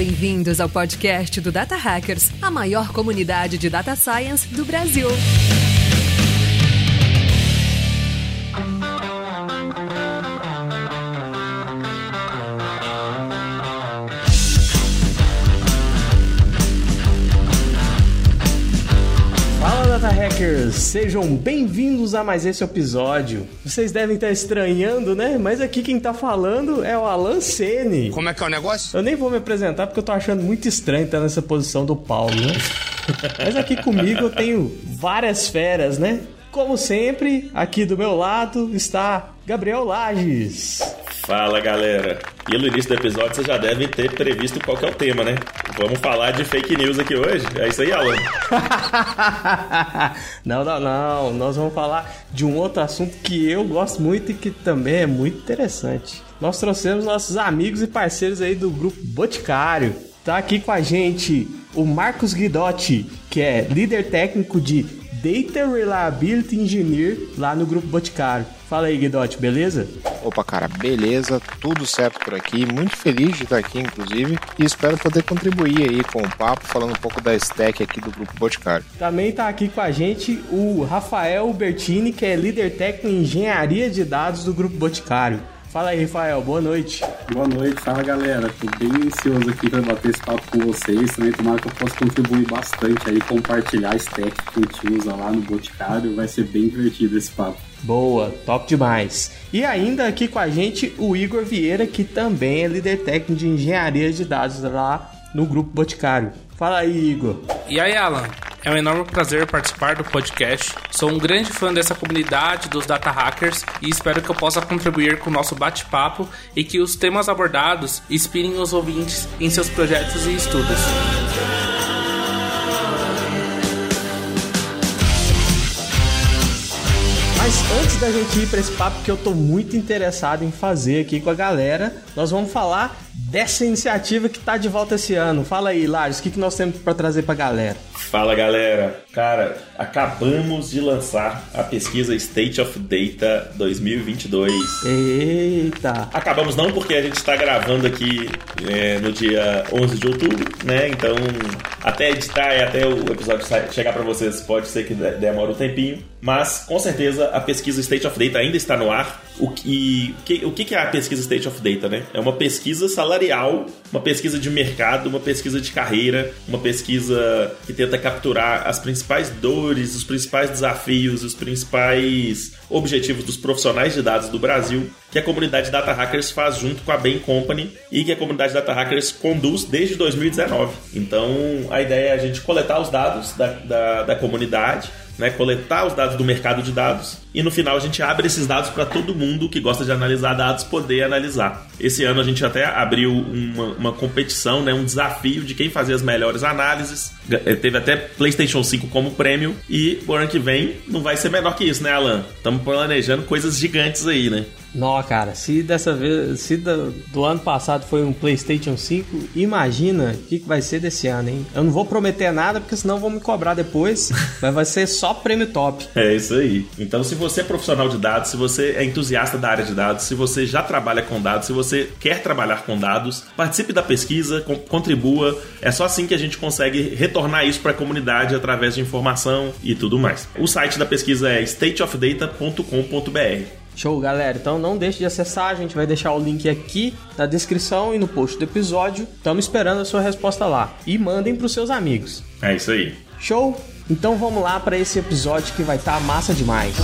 bem-vindos ao podcast do Data Hackers, a maior comunidade de data science do Brasil. Sejam bem-vindos a mais esse episódio. Vocês devem estar estranhando, né? Mas aqui quem tá falando é o Alan Sene. Como é que é o negócio? Eu nem vou me apresentar porque eu tô achando muito estranho estar nessa posição do Paulo, né? Mas aqui comigo eu tenho várias feras, né? Como sempre, aqui do meu lado está Gabriel Lages. Fala galera! Pelo início do episódio vocês já devem ter previsto qual é o tema, né? Vamos falar de fake news aqui hoje? É isso aí, Alan? não, não, não. Nós vamos falar de um outro assunto que eu gosto muito e que também é muito interessante. Nós trouxemos nossos amigos e parceiros aí do grupo Boticário. Tá aqui com a gente o Marcos Guidotti, que é líder técnico de Data Reliability Engineer lá no Grupo Boticário. Fala aí, Guidotti, beleza? Opa, cara, beleza, tudo certo por aqui. Muito feliz de estar aqui, inclusive, e espero poder contribuir aí com o papo, falando um pouco da stack aqui do Grupo Boticário. Também está aqui com a gente o Rafael Bertini, que é líder técnico em engenharia de dados do Grupo Boticário. Fala aí, Rafael, boa noite. Boa noite, fala galera. Tô bem ansioso aqui para bater esse papo com vocês. Também tomara que eu possa contribuir bastante aí, compartilhar a stack que a gente usa lá no Boticário. Vai ser bem divertido esse papo. Boa, top demais. E ainda aqui com a gente o Igor Vieira, que também é líder técnico de engenharia de dados lá no Grupo Boticário. Fala aí, Igor. E aí, Alan? É um enorme prazer participar do podcast. Sou um grande fã dessa comunidade dos data hackers e espero que eu possa contribuir com o nosso bate-papo e que os temas abordados inspirem os ouvintes em seus projetos e estudos. Mas antes da gente ir para esse papo que eu tô muito interessado em fazer aqui com a galera, nós vamos falar dessa iniciativa que tá de volta esse ano. Fala aí, Lares, o que, que nós temos para trazer pra galera? Fala galera, cara, acabamos de lançar a pesquisa State of Data 2022. Eita! Acabamos não porque a gente está gravando aqui é, no dia 11 de outubro, né? Então, até editar e até o episódio chegar para vocês pode ser que demore um tempinho, mas com certeza a pesquisa State of Data ainda está no ar. O que, o que é a pesquisa State of Data, né? É uma pesquisa salarial, uma pesquisa de mercado, uma pesquisa de carreira, uma pesquisa que tenta capturar as principais dores, os principais desafios, os principais objetivos dos profissionais de dados do Brasil que a comunidade Data Hackers faz junto com a Bain Company e que a comunidade Data Hackers conduz desde 2019. Então, a ideia é a gente coletar os dados da, da, da comunidade, né, coletar os dados do mercado de dados e no final a gente abre esses dados para todo mundo que gosta de analisar dados poder analisar. Esse ano a gente até abriu uma, uma competição, né, um desafio de quem fazia as melhores análises. Eh, teve até PlayStation 5 como prêmio e o ano que vem não vai ser menor que isso, né, Alan? Estamos planejando coisas gigantes aí, né? Não, cara, se dessa vez, se do, do, ano passado foi um PlayStation 5, imagina o que, que vai ser desse ano, hein? Eu não vou prometer nada porque senão vão me cobrar depois, mas vai ser só prêmio top. É isso aí. Então, se você é profissional de dados, se você é entusiasta da área de dados, se você já trabalha com dados, se você quer trabalhar com dados, participe da pesquisa, contribua. É só assim que a gente consegue retornar isso para a comunidade através de informação e tudo mais. O site da pesquisa é stateofdata.com.br. Show, galera. Então não deixe de acessar, a gente vai deixar o link aqui na descrição e no post do episódio. Estamos esperando a sua resposta lá. E mandem para os seus amigos. É isso aí. Show? Então vamos lá para esse episódio que vai estar tá massa demais.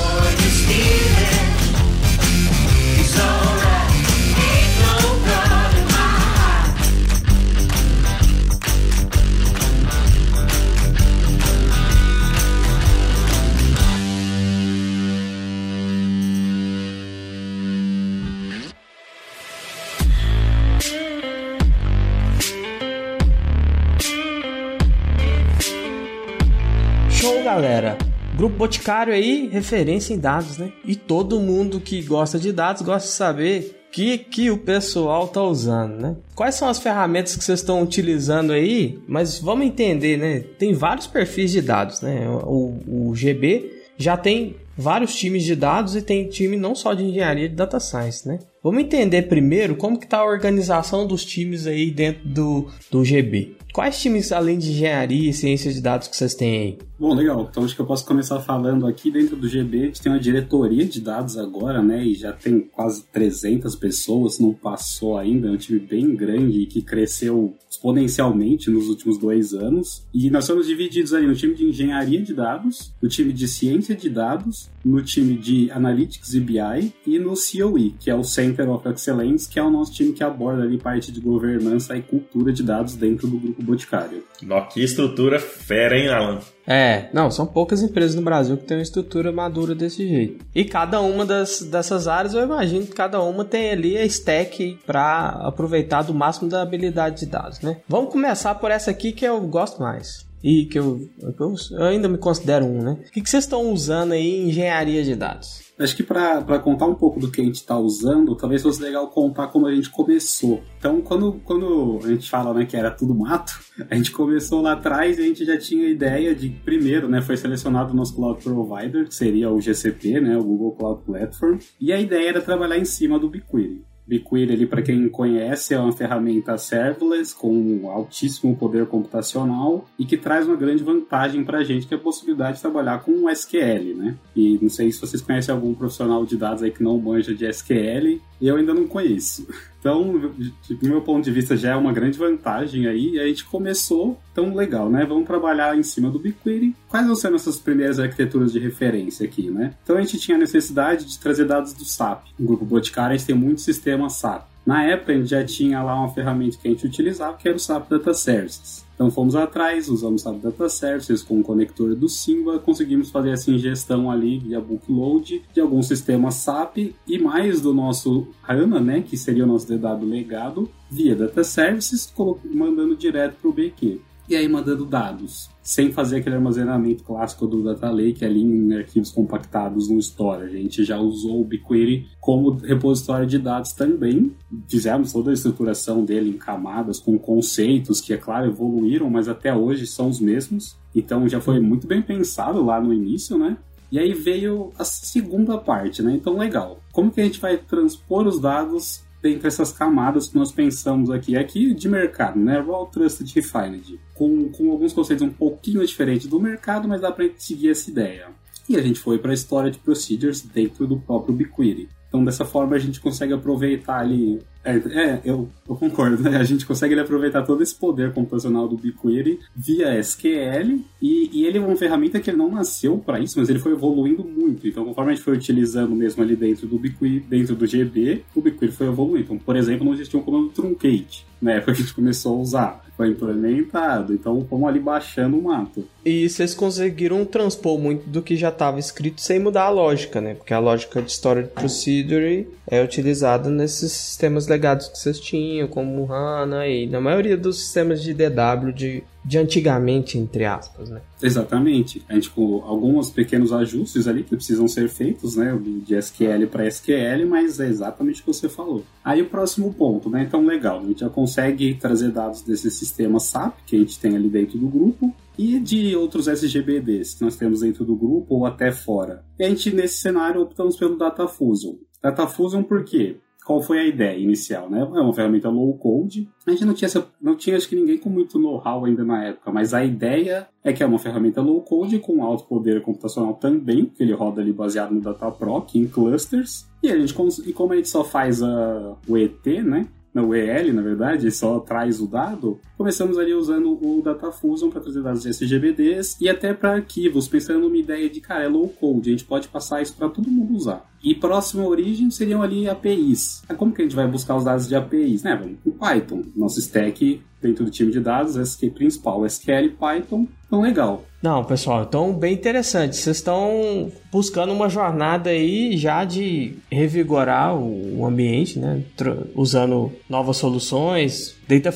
Galera. Grupo Boticário aí, referência em dados, né? E todo mundo que gosta de dados gosta de saber que, que o pessoal tá usando, né? Quais são as ferramentas que vocês estão utilizando aí? Mas vamos entender, né? Tem vários perfis de dados, né? O, o GB já tem vários times de dados e tem time não só de engenharia de data science, né? Vamos entender primeiro como que tá a organização dos times aí dentro do, do GB. Quais times, além de engenharia e ciência de dados, que vocês têm aí? Bom, legal. Então acho que eu posso começar falando aqui dentro do GB. A gente tem uma diretoria de dados agora, né? E já tem quase 300 pessoas, não passou ainda. É um time bem grande que cresceu exponencialmente nos últimos dois anos. E nós somos divididos ali no time de engenharia de dados, no time de ciência de dados, no time de analytics e BI e no COE, que é o Center of Excellence, que é o nosso time que aborda ali parte de governança e cultura de dados dentro do grupo Boticário. Nó, que estrutura fera, hein, Alan? É, não, são poucas empresas no Brasil que têm uma estrutura madura desse jeito. E cada uma das, dessas áreas, eu imagino que cada uma tem ali a stack para aproveitar do máximo da habilidade de dados, né? Vamos começar por essa aqui que eu gosto mais. E que eu, eu, eu ainda me considero um, né? O que, que vocês estão usando aí em engenharia de dados? Acho que para contar um pouco do que a gente está usando, talvez fosse legal contar como a gente começou. Então, quando, quando a gente fala né, que era tudo mato, a gente começou lá atrás e a gente já tinha a ideia de, primeiro, né, foi selecionado o nosso cloud provider, que seria o GCP, né, o Google Cloud Platform, e a ideia era trabalhar em cima do BigQuery. BigQuery, ele, para quem conhece, é uma ferramenta serverless com altíssimo poder computacional e que traz uma grande vantagem para a gente, que é a possibilidade de trabalhar com SQL, né? E não sei se vocês conhecem algum profissional de dados aí que não manja de SQL, eu ainda não conheço. Então, do meu ponto de vista, já é uma grande vantagem aí. E a gente começou tão legal, né? Vamos trabalhar em cima do BigQuery. Quais vão ser nossas primeiras arquiteturas de referência aqui, né? Então, a gente tinha a necessidade de trazer dados do SAP. No Grupo Boticário, a gente tem muito sistema SAP. Na época, a gente já tinha lá uma ferramenta que a gente utilizava, que era o SAP Data Services. Então fomos atrás, usamos o Data Services com o conector do Simba, conseguimos fazer essa ingestão ali via bookload de alguns sistemas SAP e mais do nosso HANA, né, que seria o nosso DW legado, via Data Services, mandando direto para o BQ e aí mandando dados, sem fazer aquele armazenamento clássico do Data Lake ali em arquivos compactados no Store. A gente já usou o BigQuery como repositório de dados também. Fizemos toda a estruturação dele em camadas, com conceitos que, é claro, evoluíram, mas até hoje são os mesmos. Então já foi muito bem pensado lá no início, né? E aí veio a segunda parte, né? Então, legal. Como que a gente vai transpor os dados dentre essas camadas que nós pensamos aqui. Aqui de mercado, né? Raw Trusted Refined. Com, com alguns conceitos um pouquinho diferentes do mercado, mas dá para seguir essa ideia. E a gente foi para a história de procedures dentro do próprio BigQuery. Então, dessa forma, a gente consegue aproveitar ali. É, é eu, eu, concordo, né? A gente consegue aproveitar todo esse poder computacional do BigQuery via SQL. E, e ele é uma ferramenta que ele não nasceu para isso, mas ele foi evoluindo muito. Então, conforme a gente foi utilizando mesmo ali dentro do BigQuery, dentro do GB, o BigQuery foi evoluindo. Então, por exemplo, não existia um comando truncate na época que a gente começou a usar foi implementado. Então fomos ali baixando o mato. E vocês conseguiram transpor muito do que já estava escrito sem mudar a lógica, né? Porque a lógica de Storage Procedure é utilizada nesses sistemas legados que vocês tinham, como HANA e na maioria dos sistemas de DW de de antigamente, entre aspas, né? Exatamente. A gente com alguns pequenos ajustes ali que precisam ser feitos, né? De SQL para SQL, mas é exatamente o que você falou. Aí o próximo ponto, né? Então, legal. A gente já consegue trazer dados desse sistema SAP que a gente tem ali dentro do grupo e de outros SGBDs que nós temos dentro do grupo ou até fora. E a gente, nesse cenário, optamos pelo Data Fusion. Data Fusion por quê? Qual foi a ideia inicial, né? É uma ferramenta low code. A gente não tinha, não tinha acho que ninguém com muito know-how ainda na época, mas a ideia é que é uma ferramenta low code com alto poder computacional também, que ele roda ali baseado no Dataproc em clusters. E a gente e como a gente só faz a, o ET, né? O EL, na verdade, só traz o dado, começamos ali usando o Data Fusion para trazer dados de SGBDs e até para arquivos, pensando numa ideia de, cara, é low code, a gente pode passar isso para todo mundo usar. E próxima origem seriam ali APIs. Como que a gente vai buscar os dados de APIs? Né? Vamos com Python. Nosso stack dentro do time de dados, SQL principal, SQL Python. Então, legal. Não, pessoal, então bem interessante. Vocês estão buscando uma jornada aí já de revigorar o ambiente, né? Usando novas soluções, Data,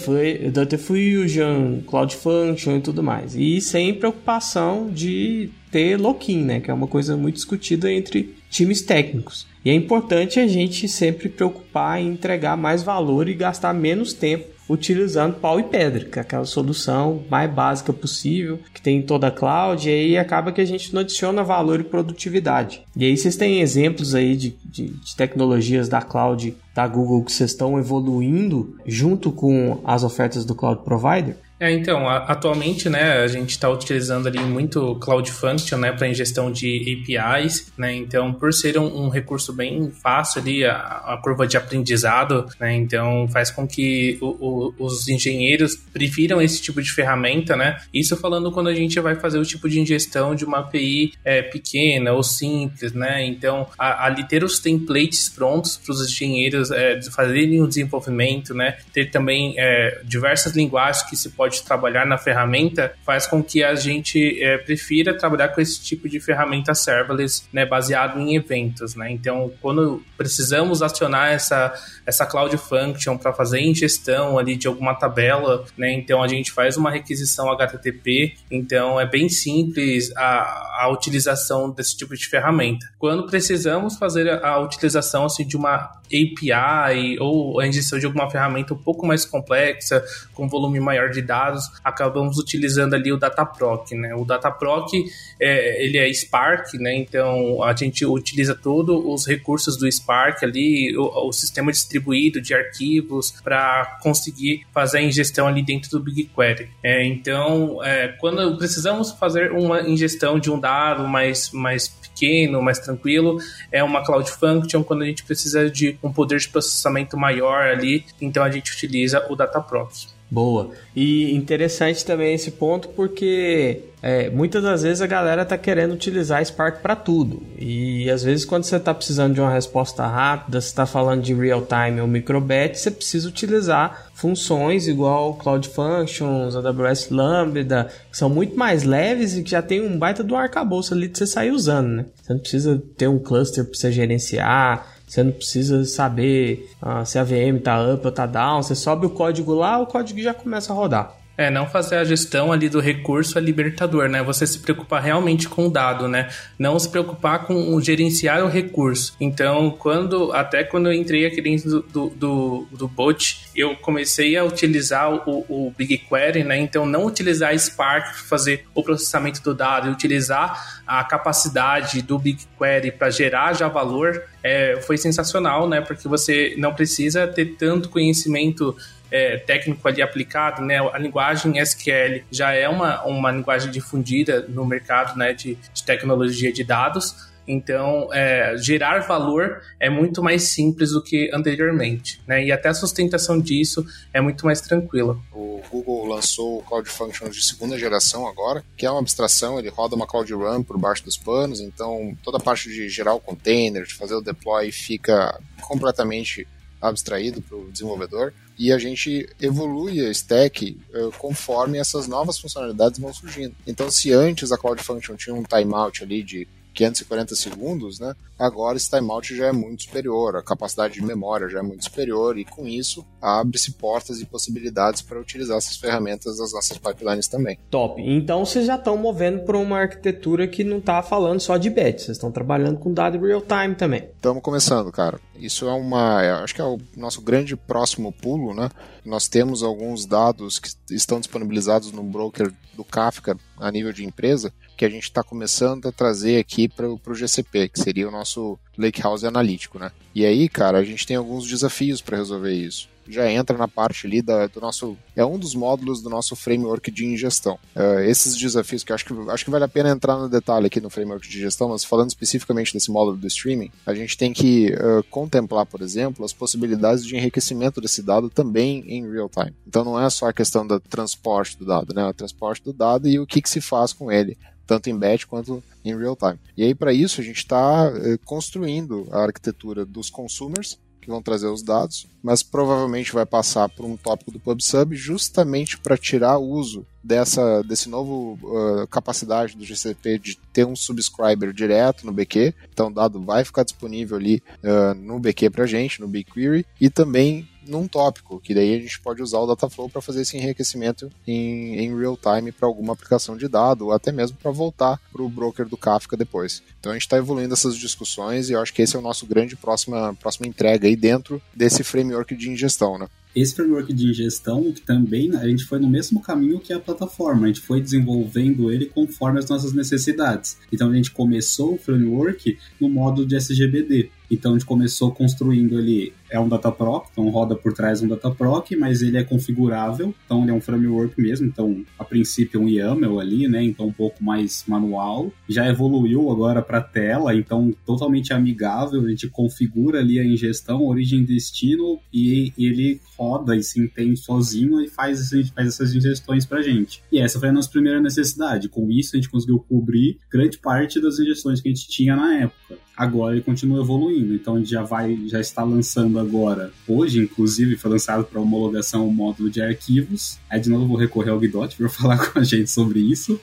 Data Fusion, Cloud Function e tudo mais. E sem preocupação de ter lock-in, né? Que é uma coisa muito discutida entre times técnicos. E é importante a gente sempre preocupar em entregar mais valor e gastar menos tempo utilizando pau e pedra, que é aquela solução mais básica possível, que tem em toda a cloud, e aí acaba que a gente não adiciona valor e produtividade. E aí vocês têm exemplos aí de, de, de tecnologias da cloud da Google que vocês estão evoluindo junto com as ofertas do cloud provider? É, então, atualmente, né, a gente está utilizando ali muito Cloud Function, né, para ingestão de APIs, né, então, por ser um, um recurso bem fácil ali, a, a, curva de aprendizado, né, então faz com que o, o, os engenheiros prefiram esse tipo de ferramenta, né, isso falando quando a gente vai fazer o tipo de ingestão de uma API é, pequena ou simples, né, então, a, ali ter os templates prontos para os engenheiros é, fazerem o desenvolvimento, né, ter também é, diversas linguagens que se pode pode trabalhar na ferramenta faz com que a gente é, prefira trabalhar com esse tipo de ferramenta serverless, né, baseado em eventos, né? Então, quando precisamos acionar essa essa Cloud Function para fazer ingestão ali de alguma tabela, né? Então a gente faz uma requisição HTTP, então é bem simples a, a utilização desse tipo de ferramenta. Quando precisamos fazer a, utilização assim de uma API ou a injeção de alguma ferramenta um pouco mais complexa, com volume maior de dados, acabamos utilizando ali o Dataproc, né? O Dataproc, é, ele é Spark, né? Então a gente utiliza todos os recursos do Spark ali, o, o sistema distribuído de arquivos para conseguir fazer a ingestão ali dentro do BigQuery. É, então, é, quando precisamos fazer uma ingestão de um dado mais, mais pequeno, mais tranquilo, é uma Cloud Function. Quando a gente precisa de um poder de processamento maior ali, então a gente utiliza o Dataproc. Boa. E interessante também esse ponto porque é, muitas das vezes a galera tá querendo utilizar Spark para tudo. E às vezes quando você está precisando de uma resposta rápida, você está falando de real time ou microbatch, você precisa utilizar funções igual Cloud Functions, AWS Lambda, que são muito mais leves e que já tem um baita do arcabouço ali de você sair usando, né? Você não precisa ter um cluster para você gerenciar, você não precisa saber ah, se a VM está up ou está down. Você sobe o código lá, o código já começa a rodar. É, não fazer a gestão ali do recurso é libertador, né? Você se preocupar realmente com o dado, né? Não se preocupar com o gerenciar o recurso. Então, quando até quando eu entrei aqui dentro do, do, do bot, eu comecei a utilizar o, o BigQuery, né? Então, não utilizar Spark para fazer o processamento do dado e utilizar a capacidade do BigQuery para gerar já valor é, foi sensacional, né? Porque você não precisa ter tanto conhecimento é, técnico ali aplicado, né? A linguagem SQL já é uma, uma linguagem difundida no mercado né, de, de tecnologia de dados. Então, é, gerar valor é muito mais simples do que anteriormente, né? E até a sustentação disso é muito mais tranquila. O Google lançou o Cloud Functions de segunda geração agora, que é uma abstração, ele roda uma Cloud Run por baixo dos panos, então toda a parte de gerar o container, de fazer o deploy fica completamente abstraído para o desenvolvedor e a gente evolui a stack uh, conforme essas novas funcionalidades vão surgindo. Então, se antes a Cloud Function tinha um timeout ali de 540 segundos, né? Agora esse timeout já é muito superior, a capacidade de memória já é muito superior e com isso abre-se portas e possibilidades para utilizar essas ferramentas das nossas pipelines também. Top. Então vocês já estão movendo para uma arquitetura que não está falando só de batch, vocês estão trabalhando com dado real time também. Estamos começando, cara. Isso é uma, acho que é o nosso grande próximo pulo, né? Nós temos alguns dados que estão disponibilizados no broker do Kafka a nível de empresa que a gente está começando a trazer aqui para o GCP, que seria o nosso Lakehouse analítico, né? E aí, cara, a gente tem alguns desafios para resolver isso já entra na parte ali da, do nosso. É um dos módulos do nosso framework de ingestão. Uh, esses desafios que acho que acho que vale a pena entrar no detalhe aqui no framework de gestão, mas falando especificamente desse módulo do streaming, a gente tem que uh, contemplar, por exemplo, as possibilidades de enriquecimento desse dado também em real time. Então não é só a questão do transporte do dado, né? O transporte do dado e o que, que se faz com ele tanto em batch quanto em real time. E aí, para isso, a gente está eh, construindo a arquitetura dos consumers, que vão trazer os dados, mas provavelmente vai passar por um tópico do PubSub justamente para tirar o uso dessa desse novo uh, capacidade do GCP de ter um subscriber direto no BQ. Então o dado vai ficar disponível ali uh, no BQ para gente, no BigQuery, e também num tópico, que daí a gente pode usar o Dataflow para fazer esse enriquecimento em, em real time para alguma aplicação de dado, ou até mesmo para voltar para o broker do Kafka depois. Então a gente está evoluindo essas discussões e eu acho que esse é o nosso grande próxima, próxima entrega aí dentro desse framework de ingestão, né? Esse framework de ingestão, que também a gente foi no mesmo caminho que a plataforma, a gente foi desenvolvendo ele conforme as nossas necessidades. Então a gente começou o framework no modo de SGBD. Então a gente começou construindo ele é um dataproc, então roda por trás um dataproc, mas ele é configurável, então ele é um framework mesmo, então a princípio é um YAML ali, né, então um pouco mais manual. Já evoluiu agora para tela, então totalmente amigável, a gente configura ali a ingestão, origem e destino e ele roda e se entende sozinho e faz, faz essas ingestões pra gente. E essa foi a nossa primeira necessidade. Com isso a gente conseguiu cobrir grande parte das ingestões que a gente tinha na época agora ele continua evoluindo. Então a gente já vai, já está lançando agora, hoje inclusive foi lançado para homologação o módulo de arquivos. Aí de novo vou recorrer ao Guidotti para falar com a gente sobre isso.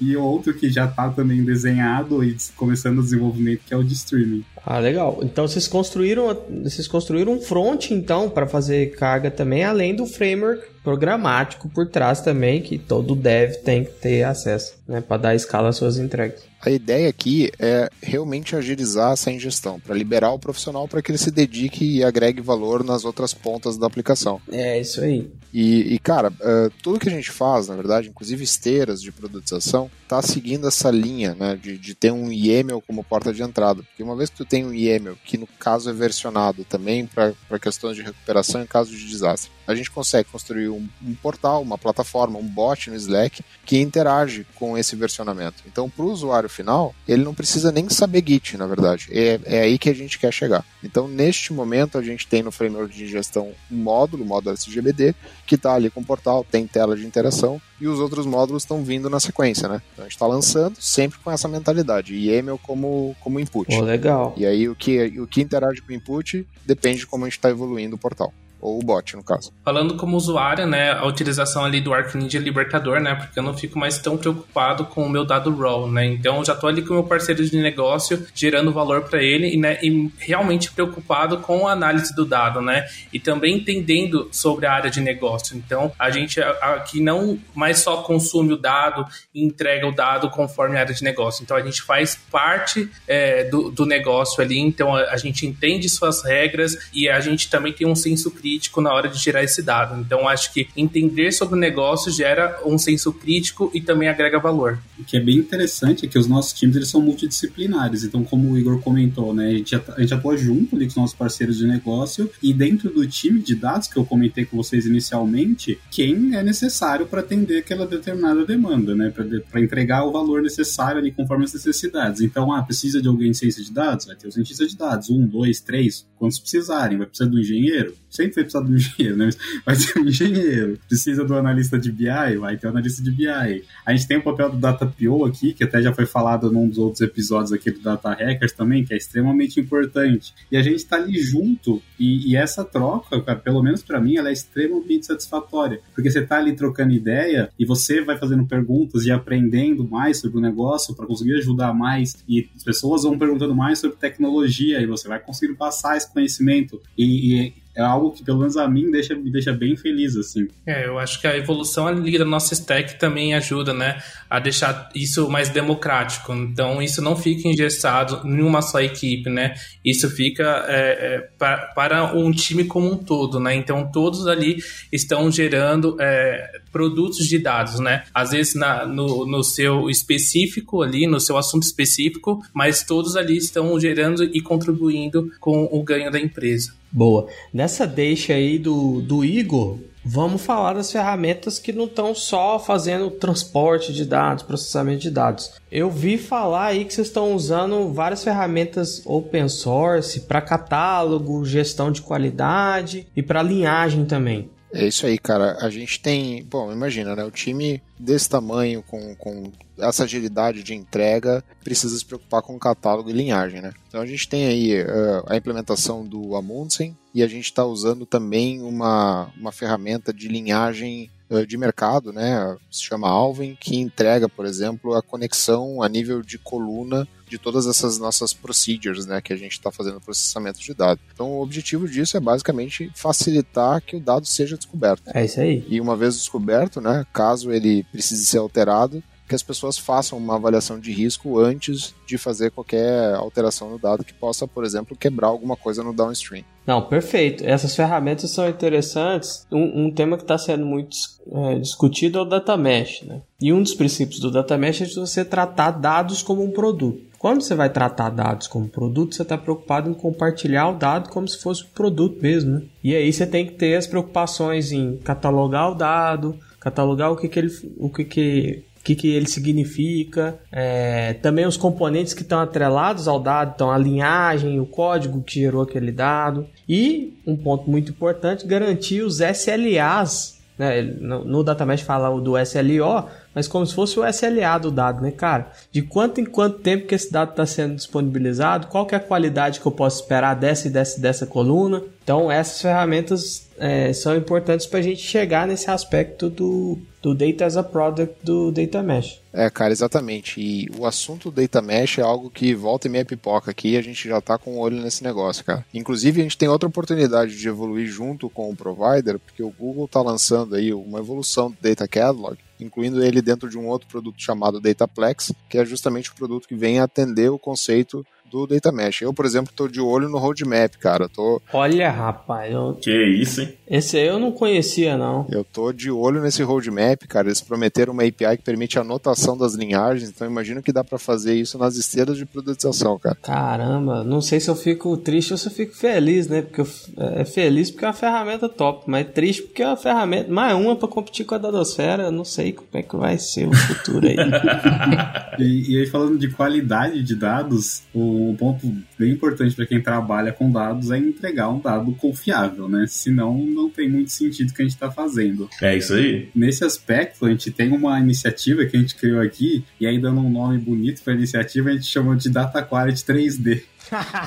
E outro que já está também desenhado e começando o desenvolvimento que é o de streaming. Ah, legal. Então vocês construíram, vocês construíram um front então para fazer carga também, além do framework programático por trás também que todo dev tem que ter acesso, né, para dar escala às suas entregas. A ideia aqui é realmente agilizar essa ingestão, para liberar o profissional para que ele se dedique e agregue valor nas outras pontas da aplicação. É isso aí. E, e cara, uh, tudo que a gente faz, na verdade, inclusive esteiras de produtização, está seguindo essa linha né, de, de ter um YAML como porta de entrada. Porque uma vez que tu tem um YAML, que no caso é versionado também para questões de recuperação em caso de desastre, a gente consegue construir um, um, portal, uma plataforma, um bot no Slack que interage com esse versionamento. Então, para o usuário final, ele não precisa nem saber Git, na verdade. É, é aí que a gente quer chegar. Então, neste momento, a gente tem no framework de gestão um módulo, o módulo SGBD, que está ali com o portal, tem tela de interação e os outros módulos estão vindo na sequência, né? Então a gente está lançando sempre com essa mentalidade, YAML como, como input. Oh, legal. E aí o que, o que interage com o input depende de como a gente está evoluindo o portal ou o bot, no caso. Falando como usuário, né, a utilização ali do Arc Ninja é libertador, né, porque eu não fico mais tão preocupado com o meu dado raw, né, então já tô ali com o meu parceiro de negócio, gerando valor para ele e, né, e realmente preocupado com a análise do dado, né, e também entendendo sobre a área de negócio. Então, a gente aqui não mais só consome o dado e entrega o dado conforme a área de negócio. Então, a gente faz parte é, do, do negócio ali, então a, a gente entende suas regras e a gente também tem um senso crítico na hora de gerar esse dado. Então, acho que entender sobre o negócio gera um senso crítico e também agrega valor. O que é bem interessante é que os nossos times eles são multidisciplinares. Então, como o Igor comentou, né, a gente, a gente atua junto ali com os nossos parceiros de negócio e dentro do time de dados que eu comentei com vocês inicialmente, quem é necessário para atender aquela determinada demanda, né, para entregar o valor necessário ali conforme as necessidades. Então, ah, precisa de alguém em ciência de dados? Vai ter o cientista de dados, um, dois, três, quantos precisarem. Vai precisar do engenheiro? Sempre vai precisar do engenheiro, né? Vai ter um engenheiro. Precisa do analista de BI? Vai ter um analista de BI. A gente tem o papel do Data PO aqui, que até já foi falado num dos outros episódios aqui do Data Hackers também, que é extremamente importante. E a gente está ali junto, e, e, essa troca, cara, pelo menos para mim, ela é extremamente satisfatória. Porque você tá ali trocando ideia e você vai fazendo perguntas e aprendendo mais sobre o negócio para conseguir ajudar mais. E as pessoas vão perguntando mais sobre tecnologia e você vai conseguindo passar esse conhecimento. e, e é algo que, pelo menos a mim, deixa, me deixa bem feliz, assim. É, eu acho que a evolução ali da nossa stack também ajuda, né, a deixar isso mais democrático. Então, isso não fica engessado em uma só equipe, né? Isso fica é, é, para, para um time como um todo, né? Então, todos ali estão gerando é, produtos de dados, né? Às vezes na, no, no seu específico ali, no seu assunto específico, mas todos ali estão gerando e contribuindo com o ganho da empresa. Boa. Nessa deixa aí do, do Igor, vamos falar das ferramentas que não estão só fazendo transporte de dados, processamento de dados. Eu vi falar aí que vocês estão usando várias ferramentas open source para catálogo, gestão de qualidade e para linhagem também. É isso aí, cara. A gente tem. Bom, imagina, né? O time desse tamanho, com, com essa agilidade de entrega, precisa se preocupar com catálogo e linhagem, né? Então a gente tem aí uh, a implementação do Amundsen e a gente está usando também uma, uma ferramenta de linhagem uh, de mercado, né? Se chama Alvin, que entrega, por exemplo, a conexão a nível de coluna de todas essas nossas procedures, né, que a gente está fazendo processamento de dados. Então, o objetivo disso é basicamente facilitar que o dado seja descoberto. É isso aí. E uma vez descoberto, né, caso ele precise ser alterado, que as pessoas façam uma avaliação de risco antes de fazer qualquer alteração no dado que possa, por exemplo, quebrar alguma coisa no downstream. Não, perfeito. Essas ferramentas são interessantes. Um, um tema que está sendo muito é, discutido é o data mesh, né? E um dos princípios do data mesh é você tratar dados como um produto. Quando você vai tratar dados como produto, você está preocupado em compartilhar o dado como se fosse um produto mesmo, né? E aí você tem que ter as preocupações em catalogar o dado, catalogar o que, que ele, o que, que que, que ele significa, é, também os componentes que estão atrelados ao dado, então a linhagem, o código que gerou aquele dado. E um ponto muito importante, garantir os SLAs. Né? No, no Datamesh fala o do SLO, mas como se fosse o SLA do dado, né, cara? De quanto em quanto tempo que esse dado está sendo disponibilizado, qual que é a qualidade que eu posso esperar dessa e dessa dessa coluna. Então, essas ferramentas é, são importantes para a gente chegar nesse aspecto do, do Data as a Product do Data Mesh. É, cara, exatamente. E o assunto Data Mesh é algo que volta e meia pipoca aqui a gente já tá com o olho nesse negócio, cara. Inclusive, a gente tem outra oportunidade de evoluir junto com o provider, porque o Google tá lançando aí uma evolução do Data Catalog incluindo ele dentro de um outro produto chamado Dataplex, que é justamente o produto que vem atender o conceito do Data Mesh. Eu, por exemplo, estou de olho no roadmap, cara. tô... Olha, rapaz. Eu... Que isso, hein? Esse aí eu não conhecia, não. Eu tô de olho nesse roadmap, cara. Eles prometeram uma API que permite a anotação das linhagens, então imagino que dá para fazer isso nas esteiras de produtização, cara. Caramba, não sei se eu fico triste ou se eu fico feliz, né? Porque eu, é feliz porque é uma ferramenta top, mas triste porque é uma ferramenta, mais uma para competir com a Dadosfera, eu não sei como é que vai ser o futuro aí. e, e aí falando de qualidade de dados, o ponto bem importante para quem trabalha com dados é entregar um dado confiável, né? Senão não tem muito sentido o que a gente está fazendo. É isso aí. Nesse aspecto, a gente tem uma iniciativa que a gente criou aqui, e aí dando um nome bonito para a iniciativa, a gente chama de Data Quality 3D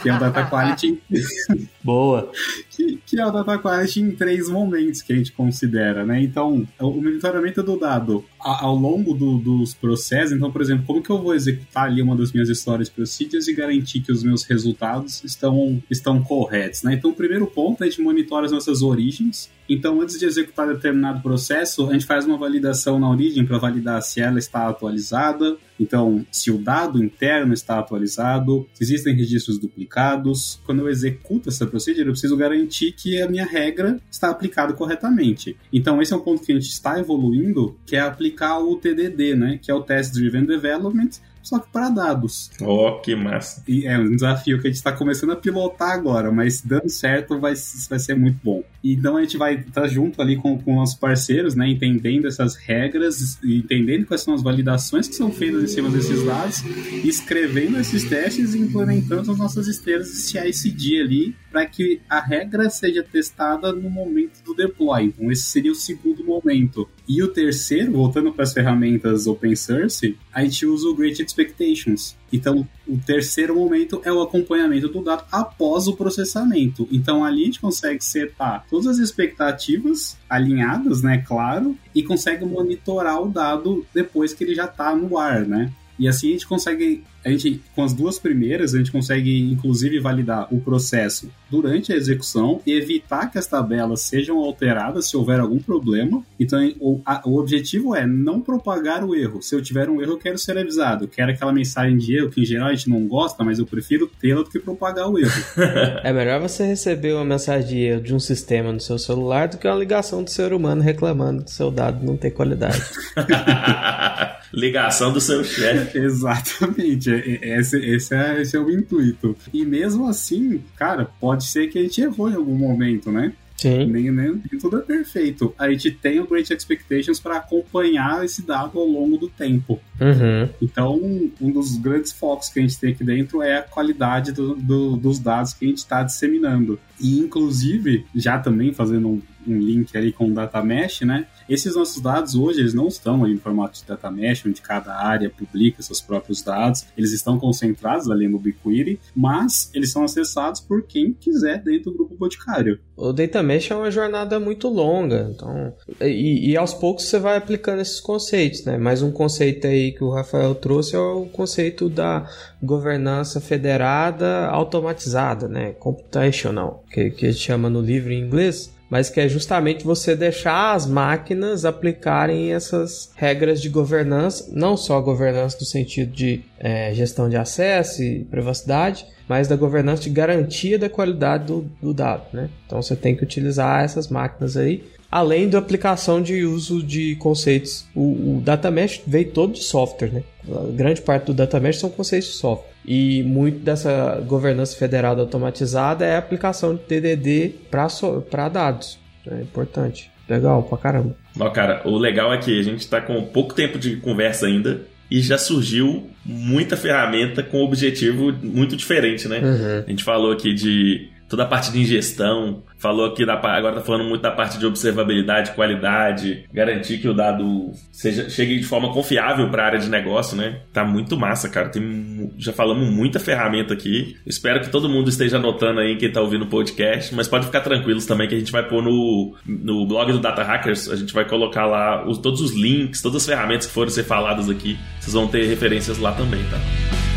que é o Data Quality. Boa. Que, que, é o Data Quality em três momentos que a gente considera, né? Então, o monitoramento do dado ao longo do, dos processos. Então, por exemplo, como que eu vou executar ali uma das minhas histórias procedures e garantir que os meus resultados estão, estão corretos, né? Então, o primeiro ponto, a gente monitora as nossas origens. Então, antes de executar determinado processo, a gente faz uma validação na origem para validar se ela está atualizada, então, se o dado interno está atualizado, se existem registros duplicados, quando eu executo essa procedura, eu preciso garantir que a minha regra está aplicada corretamente. Então, esse é um ponto que a gente está evoluindo, que é aplicar o TDD, né, que é o Test Driven Development, só que para dados. Oh, que massa. E é um desafio que a gente está começando a pilotar agora, mas dando certo vai, vai ser muito bom. Então a gente vai estar tá junto ali com, com nossos parceiros, né, entendendo essas regras, entendendo quais são as validações que são feitas em cima desses dados, escrevendo esses testes e implementando as nossas estrelas CI/CD ali para que a regra seja testada no momento do deploy. Então esse seria o segundo momento. E o terceiro, voltando para as ferramentas open source, a gente usa o Great Expectations. Então, o terceiro momento é o acompanhamento do dado após o processamento. Então, ali a gente consegue setar todas as expectativas alinhadas, né, claro, e consegue monitorar o dado depois que ele já está no ar, né? E assim a gente consegue a gente, com as duas primeiras, a gente consegue inclusive validar o processo durante a execução e evitar que as tabelas sejam alteradas se houver algum problema. Então, o, a, o objetivo é não propagar o erro. Se eu tiver um erro, eu quero ser avisado. Eu quero aquela mensagem de erro que em geral a gente não gosta, mas eu prefiro tê-la do que propagar o erro. é melhor você receber uma mensagem de erro de um sistema no seu celular do que uma ligação do ser humano reclamando do seu dado não ter qualidade. ligação do seu chefe. Exatamente. É, é, esse, esse, é, esse é o intuito. E mesmo assim, cara, pode ser que a gente errou em algum momento, né? Sim. Nem, nem, nem, tudo é perfeito. A gente tem o Great Expectations para acompanhar esse dado ao longo do tempo. Uhum. Então, um dos grandes focos que a gente tem aqui dentro é a qualidade do, do, dos dados que a gente está disseminando. E, inclusive, já também fazendo um um link ali com o data mesh, né? Esses nossos dados hoje, eles não estão no formato de data mesh, onde cada área publica seus próprios dados, eles estão concentrados ali no BigQuery, mas eles são acessados por quem quiser dentro do grupo Boticário. O data mesh é uma jornada muito longa, então e, e, aos poucos você vai aplicando esses conceitos, né? Mais um conceito aí que o Rafael trouxe é o conceito da governança federada automatizada, né? Computational, que, que chama no livro em inglês mas que é justamente você deixar as máquinas aplicarem essas regras de governança, não só a governança no sentido de é, gestão de acesso e privacidade, mas da governança de garantia da qualidade do, do dado, né? Então você tem que utilizar essas máquinas aí, além da aplicação de uso de conceitos. O, o data mesh veio todo de software, né? A grande parte do data mesh são conceitos de software. E muito dessa governança federal automatizada é a aplicação de TDD para dados. É importante. Legal pra caramba. Não, cara, o legal é que a gente tá com pouco tempo de conversa ainda e já surgiu muita ferramenta com objetivo muito diferente, né? Uhum. A gente falou aqui de toda a parte de ingestão, falou aqui da agora tá falando muito da parte de observabilidade, qualidade, garantir que o dado seja chegue de forma confiável para a área de negócio, né? Tá muito massa, cara. Tem, já falamos muita ferramenta aqui. Espero que todo mundo esteja anotando aí quem tá ouvindo o podcast, mas pode ficar tranquilos também que a gente vai pôr no, no blog do Data Hackers, a gente vai colocar lá os, todos os links, todas as ferramentas que foram ser faladas aqui. Vocês vão ter referências lá também, tá?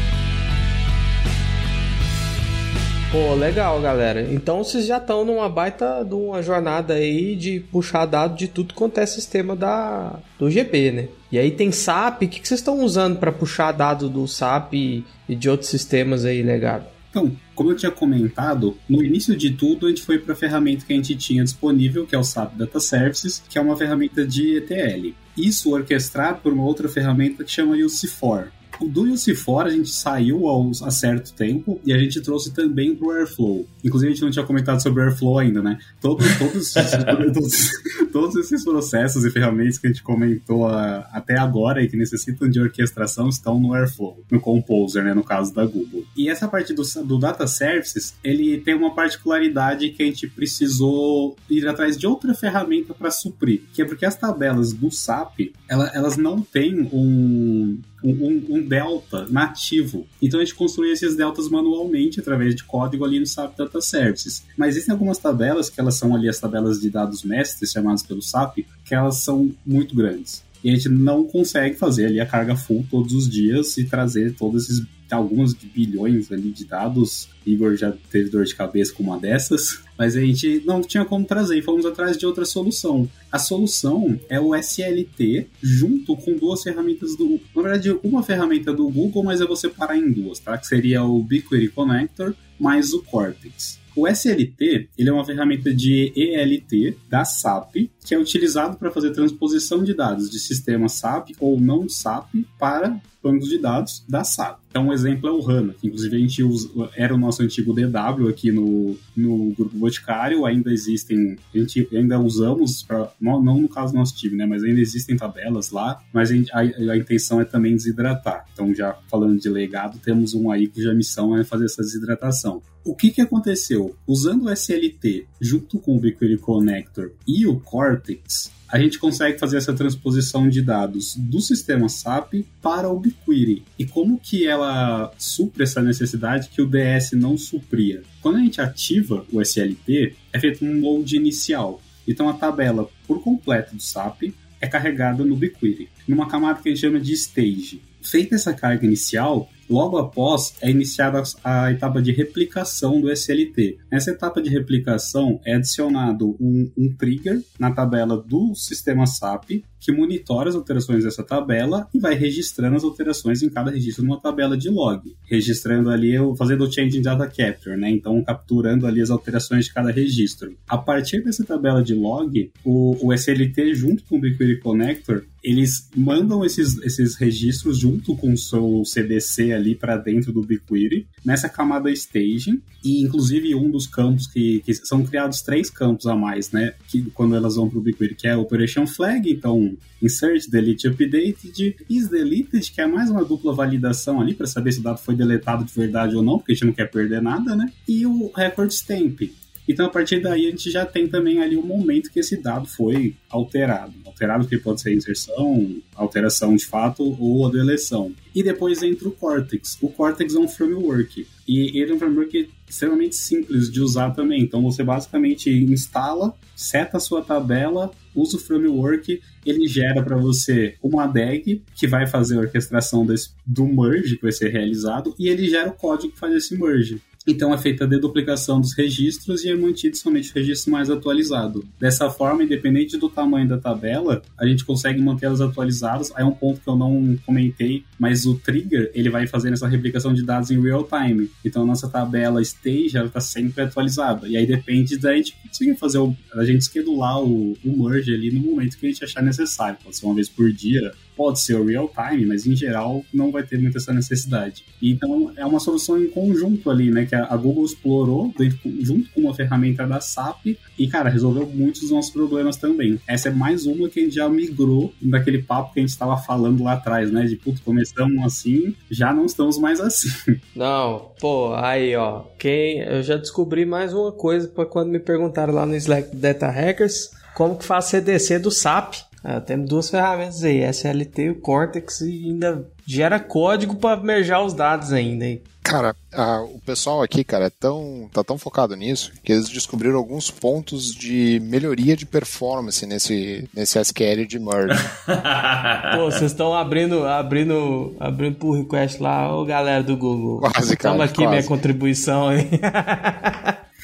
Pô, legal, galera. Então vocês já estão numa baita de uma jornada aí de puxar dado de tudo quanto é sistema da, do GP, né? E aí tem SAP, o que, vocês estão usando para puxar dado do SAP e, de outros sistemas aí legado? Então, como eu tinha comentado, no início de tudo a gente foi para a ferramenta que a gente tinha disponível, que é o SAP Data Services, que é uma ferramenta de ETL. Isso orquestrado por uma outra ferramenta que chama UC4 do UC4 a gente saiu há certo tempo e a gente trouxe também pro Airflow. Inclusive a gente não tinha comentado sobre Airflow ainda, né? Todos, todos, todos, todos, esses processos e ferramentas que a gente comentou uh, até agora e que necessitam de orquestração estão no Airflow, no Composer, né? No caso da Google. E essa parte do, do Data Services, ele tem uma particularidade que a gente precisou ir atrás de outra ferramenta para suprir, que é porque as tabelas do SAP, ela, elas não têm um um, um, delta nativo. Então a gente construía esses deltas manualmente através de código ali no SAP Data Services. Mas existem algumas tabelas que elas são ali as tabelas de dados mestres chamadas pelo SAP, que elas são muito grandes. E a gente não consegue fazer ali a carga full todos os dias e trazer todos esses alguns bilhões ali de dados. Igor já teve dor de cabeça com uma dessas, mas a gente não tinha como trazer e fomos atrás de outra solução. A solução é o SLT junto com duas ferramentas do. Na verdade, uma ferramenta do Google, mas eu vou separar em duas, tá? Que seria o BigQuery Connector mais o Cortex. O SLT ele é uma ferramenta de ELT da SAP que é utilizado para fazer transposição de dados de sistema SAP ou não SAP para bancos de dados da SAP. Então, um exemplo é o HANA, que inclusive a gente usa, era o nosso antigo DW aqui no, no Grupo Boticário, ainda existem, a gente ainda usamos, pra, não, não no caso do nosso time, né, mas ainda existem tabelas lá, mas a, a, a, intenção é também desidratar. Então, já falando de legado, temos um aí cuja missão é fazer essa desidratação. O que, que aconteceu? Usando o SLT junto com o BigQuery Connector e o Cortex, a gente consegue fazer essa transposição de dados do sistema SAP para o BigQuery. E como que ela supre essa necessidade que o DS não supria? Quando a gente ativa o SLT, é feito um load inicial. Então a tabela por completo do SAP é carregada no BigQuery, numa camada que a gente chama de stage. Feita essa carga inicial, Logo após é iniciada a etapa de replicação do SLT. Nessa etapa de replicação é adicionado um, um trigger na tabela do sistema SAP que monitora as alterações dessa tabela e vai registrando as alterações em cada registro numa tabela de log, registrando ali, fazendo o change in data capture, né? Então capturando ali as alterações de cada registro. A partir dessa tabela de log, o, o SLT junto com o BigQuery Connector eles mandam esses, esses registros junto com o seu CDC ali para dentro do BigQuery, nessa camada staging, e inclusive um dos campos que, que são criados três campos a mais, né, que quando elas vão para o BigQuery, que é Operation Flag, então insert, delete, updated, is deleted, que é mais uma dupla validação ali para saber se o dado foi deletado de verdade ou não, porque a gente não quer perder nada, né, e o record stamp, Então, a partir daí, a gente já tem também ali o momento que esse dado foi alterado. Alterado que pode ser inserção, alteração de fato ou a deleção. E depois entra o Cortex. O Cortex é um framework. E ele é um framework extremamente simples de usar também. Então, você basicamente instala, seta a sua tabela, usa o framework, ele gera para você uma DAG que vai fazer a orquestração desse, do merge que vai ser realizado e ele gera o código que faz esse merge. Então é feita a deduplicação dos registros e é mantido somente o registro mais atualizado. Dessa forma, independente do tamanho da tabela, a gente consegue mantê-las atualizadas. Aí é um ponto que eu não comentei, mas o trigger ele vai fazendo essa replicação de dados em real time. Então a nossa tabela stage ela está sempre atualizada. E aí depende da gente conseguir fazer o, a gente schedular o, o merge ali no momento que a gente achar necessário. Pode ser uma vez por dia, pode ser o real time, mas em geral não vai ter muita essa necessidade. Então é uma solução em conjunto ali, né? Que a Google explorou junto com uma ferramenta da SAP e, cara, resolveu muitos dos nossos problemas também. Essa é mais uma que a gente já migrou daquele papo que a gente estava falando lá atrás, né? De puto, começamos assim, já não estamos mais assim. Não, pô, aí ó, quem eu já descobri mais uma coisa para quando me perguntaram lá no Slack Data Hackers como que faz CDC do SAP. É, temos duas ferramentas aí, SLT e o Cortex, e ainda gera código para merjar os dados ainda. Hein? Cara, a, o pessoal aqui, cara, é tão, tá tão focado nisso que eles descobriram alguns pontos de melhoria de performance nesse, nesse SQL de merge. Pô, vocês estão abrindo, abrindo, abrindo pull request lá, ô galera do Google. Quase, cara. Toma aqui quase. minha contribuição aí.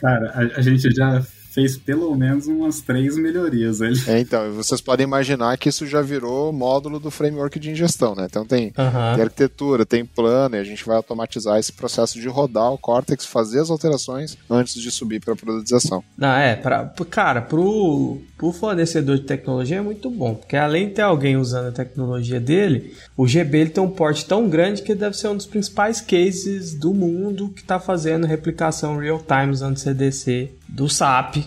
Cara, a, a gente já fez pelo menos umas três melhorias ali. É, então, vocês podem imaginar que isso já virou módulo do framework de ingestão, né? Então tem, tem arquitetura, tem plano, e a gente vai automatizar esse processo de rodar o Cortex, fazer as alterações antes de subir para a produtização. Não, é, pra, cara, pro, pro fornecedor de tecnologia é muito bom, porque além de ter alguém usando a tecnologia dele, o GB ele tem um porte tão grande que deve ser um dos principais cases do mundo que está fazendo replicação real-time usando CDC do SAP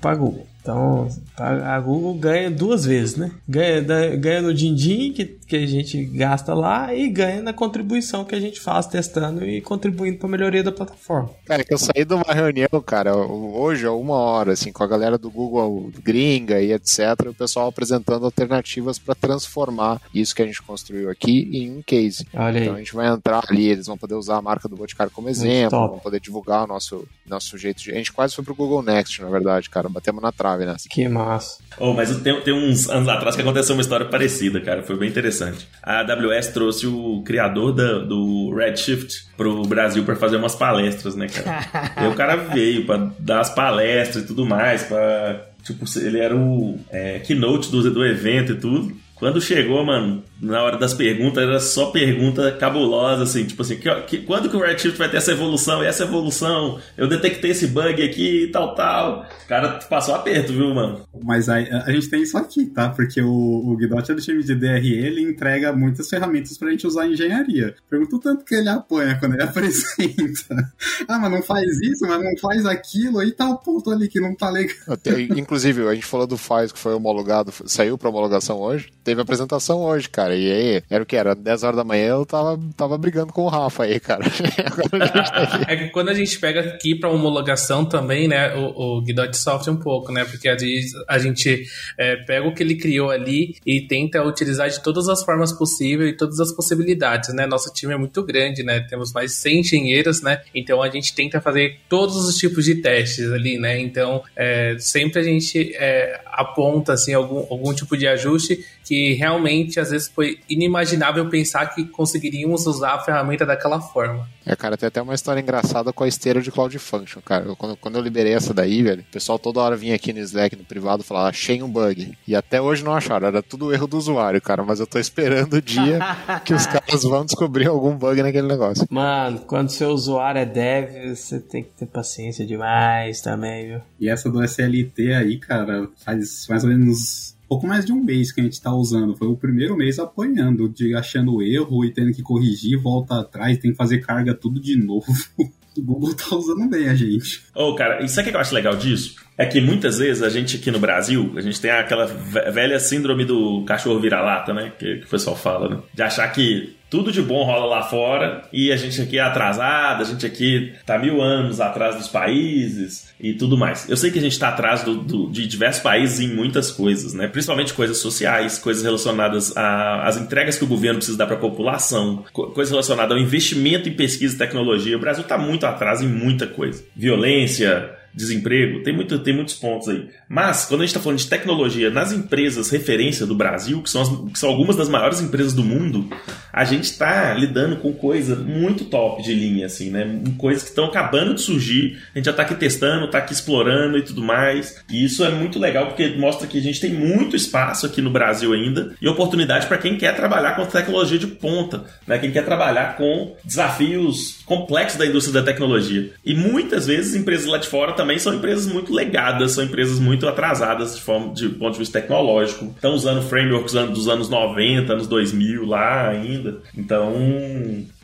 para Google. Então, a a Google ganha duas vezes, né? Ganha, ganha no din-din que, que a gente gasta lá e ganha na contribuição que a gente faz testando e contribuindo para a melhoria da plataforma. Cara, que eu saí de uma reunião, cara, hoje, uma hora, assim, com a galera do Google gringa e etc., o pessoal apresentando alternativas para transformar isso que a gente construiu aqui em um case. Olha aí. Então a gente vai entrar ali, eles vão poder usar a marca do Boticário como exemplo, vão poder divulgar o nosso, nosso jeito de. A gente quase foi pro Google Next, na verdade, cara. Batemos na trave nessa. Que massa. Oh, mas tem, tem uns anos atrás que aconteceu uma história parecida, cara. Foi bem interessante. A AWS trouxe o criador da- do Redshift pro Brasil para fazer umas palestras, né, cara? e o cara veio para dar as palestras e tudo mais, para Tipo, ele era o é, keynote do, do evento e tudo. Quando chegou, mano, na hora das perguntas, era só pergunta cabulosa, assim, tipo assim, que, que- quando que o Redshift vai ter essa evolução? E essa evolução? Eu detectei esse bug aqui e tal, tal. O cara passou aperto, viu, mano? Mas aí, a, a gente tem isso aqui, tá? Porque o, o Guidotti é do time de DRE, ele entrega muitas ferramentas pra gente usar em engenharia. Pergunta o tanto que ele apanha quando ele apresenta. ah, mas não faz isso, mas não faz aquilo, aí tá o ponto ali que não tá legal. Até- Inclusive, a gente falou do FAIS que foi homologado, saiu pra homologação hoje. Teve apresentação hoje, cara. E aí, era o que? Era 10 horas da manhã, eu tava, tava brigando com o Rafa aí, cara. A gente tá. É que quando a gente pega aqui para homologação também, né, o, o Guidotti sofre um pouco, né, porque às vezes a gente é, pega o que ele criou ali e tenta utilizar de todas as formas possíveis e todas as possibilidades, né, nosso time é muito grande, né, temos mais de 100 engenheiros, né, então a gente tenta fazer todos os tipos de testes ali, né, então é, sempre a gente é, aponta, assim, algum, algum tipo de ajuste que realmente às vezes foi inimaginável pensar que conseguiríamos usar a ferramenta daquela forma. É, cara, tem até uma história engraçada com a esteira de Cloud Function, cara. Eu- quando, quando eu liberei essa daí, velho, o pessoal toda hora vinha aqui no Slack, no privado, falar, achei um bug. E até hoje não acharam, era tudo erro do usuário, cara. Mas eu tô esperando o dia que os caras vão descobrir algum bug naquele negócio. Mano, quando seu usuário é dev, você tem que ter paciência demais também, viu? E essa do SLT aí, cara, faz mais ou menos pouco mais de um mês que a gente tá usando. Foi o primeiro mês apanhando, de achando erro e tendo que corrigir, volta atrás, tem que fazer carga tudo de novo. O Google tá usando bem a gente. Ô, cara, e sabe o que eu acho legal disso? É que muitas vezes a gente aqui no Brasil, a gente tem aquela ve- velha síndrome do cachorro vira-lata, né? Que, que o pessoal fala, né? De achar que tudo de bom rola lá fora e a gente aqui é atrasado, a gente aqui tá mil anos atrás dos países e tudo mais. Eu sei que a gente tá atrás do, do, de diversos países em muitas coisas, né? Principalmente coisas sociais, coisas relacionadas às entregas que o governo precisa dar para a população, co coisas relacionadas ao investimento em pesquisa e tecnologia. O Brasil tá muito atrás em muita coisa. Violência, desemprego, tem, muito, tem muitos pontos aí. Mas, quando a gente está falando de tecnologia nas empresas referência do Brasil, que são, as, que são algumas das maiores empresas do mundo, a gente está lidando com coisa muito top de linha, assim, né? Coisas que estão acabando de surgir, a gente já está aqui testando, está aqui explorando e tudo mais. E isso é muito legal porque mostra que a gente tem muito espaço aqui no Brasil ainda e oportunidade para quem quer trabalhar com tecnologia de ponta, né? Quem quer trabalhar com desafios complexos da indústria da tecnologia. E muitas vezes empresas lá de fora também são empresas muito legadas, são empresas muito atrasadas de, forma, de ponto de vista tecnológico. Estão usando frameworks dos anos 90, anos 2000 lá ainda. Então,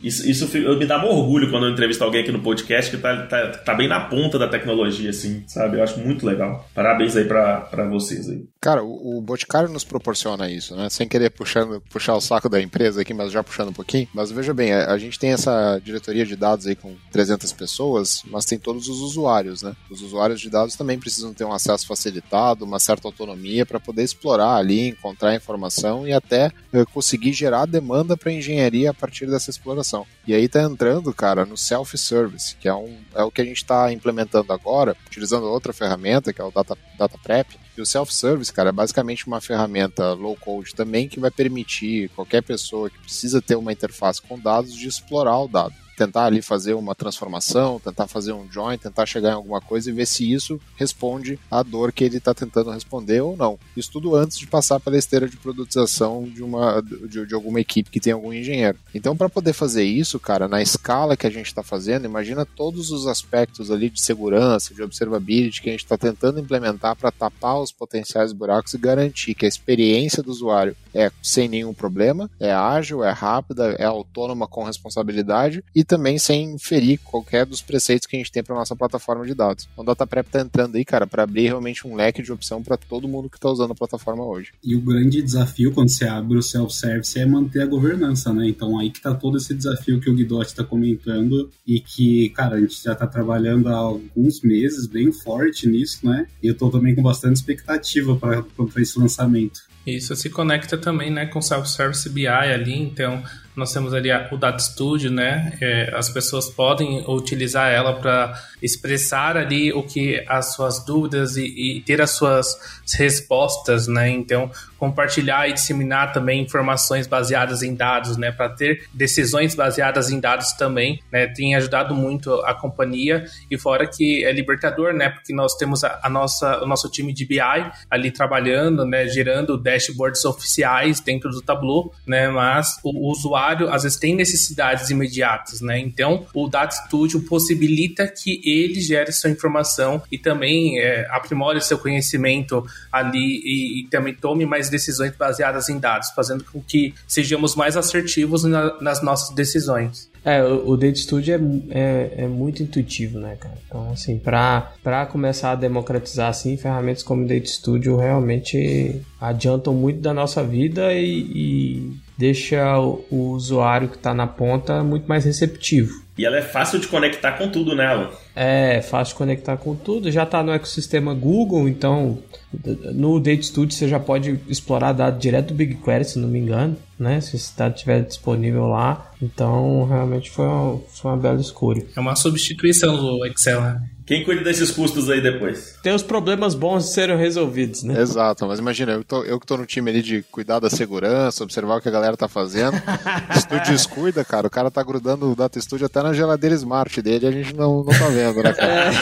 isso, isso me dá um orgulho quando eu entrevisto alguém aqui no podcast que tá, tá, tá, bem na ponta da tecnologia, assim, sabe? Eu acho muito legal. Parabéns aí para vocês aí. Cara, o, o Boticário nos proporciona isso, né? Sem querer puxando, puxar o saco da empresa aqui, mas já puxando um pouquinho. Mas veja bem, a, a gente tem essa diretoria de dados aí com 300 pessoas, mas tem todos os usuários, né? Os usuários de dados também precisam ter um acesso facilitado, uma certa autonomia para poder explorar ali, encontrar informação e até uh, conseguir gerar demanda para engenharia a partir dessa exploração. E aí tá entrando, cara, no self-service, que é, um, é o que a gente está implementando agora, utilizando outra ferramenta, que é o Data, Data Prep. E o self-service, cara, é basicamente uma ferramenta low-code também que vai permitir qualquer pessoa que precisa ter uma interface com dados de explorar o dado tentar ali fazer uma transformação, tentar fazer um join, tentar chegar em alguma coisa e ver se isso responde à dor que ele está tentando responder ou não. Isso tudo antes de passar pela esteira de produtização de, uma, de, de alguma equipe que tem algum engenheiro. Então, para poder fazer isso, cara, na escala que a gente está fazendo, imagina todos os aspectos ali de segurança, de observability que a gente está tentando implementar para tapar os potenciais buracos e garantir que a experiência do usuário é sem nenhum problema, é ágil, é rápida, é autônoma com responsabilidade e também sem ferir qualquer dos preceitos que a gente tem para nossa plataforma de dados. Então, o DataPrep está entrando aí, cara, para abrir realmente um leque de opção para todo mundo que está usando a plataforma hoje. E o grande desafio quando você abre o self-service é manter a governança, né? Então aí que está todo esse desafio que o Guidotti está comentando e que, cara, a gente já está trabalhando há alguns meses bem forte nisso, né? E eu estou também com bastante expectativa para esse lançamento. Isso se conecta também né, com o Self-Service BI ali, então nós temos ali o Data Studio, né? É, as pessoas podem utilizar ela para expressar ali o que as suas dúvidas e, e, ter as suas respostas, né? Então, compartilhar e disseminar também informações baseadas em dados, né? Para ter decisões baseadas em dados também, né? Tem ajudado muito a companhia e fora que é libertador, né? Porque nós temos a, a nossa, o nosso time de BI ali trabalhando, né? Gerando dashboards oficiais dentro do Tableau, né? Mas o, o usuário às vezes tem necessidades imediatas, né? Então, o Data Studio possibilita que ele gere sua informação e também é, aprimore seu conhecimento ali e, e, também tome mais decisões baseadas em dados, fazendo com que sejamos mais assertivos na, nas nossas decisões. É, o, Data Studio é, é, é, muito intuitivo, né, cara? Então, assim, para começar a democratizar, assim, ferramentas como o Data Studio realmente adiantam muito da nossa vida e, e deixa o, o usuário que está na ponta muito mais receptivo. E ela é fácil de conectar com tudo nela. É, fácil de conectar com tudo. Já está no ecossistema Google, então no Data Studio você já pode explorar dados direto do BigQuery, se não me engano, né? Se esse dado estiver disponível lá. Então, realmente foi uma, foi uma bela escolha. É uma substituição do Excel, né? Quem cuida desses custos aí depois? Tem os problemas bons de serem resolvidos, né? Exato, mas imagina, eu, tô, eu que tô no time ali de cuidar da segurança, observar o que a galera tá fazendo. Estúdio descuida, cara. O cara tá grudando o Data Studio até na geladeira Smart dele e a gente não, não tá vendo, né, cara?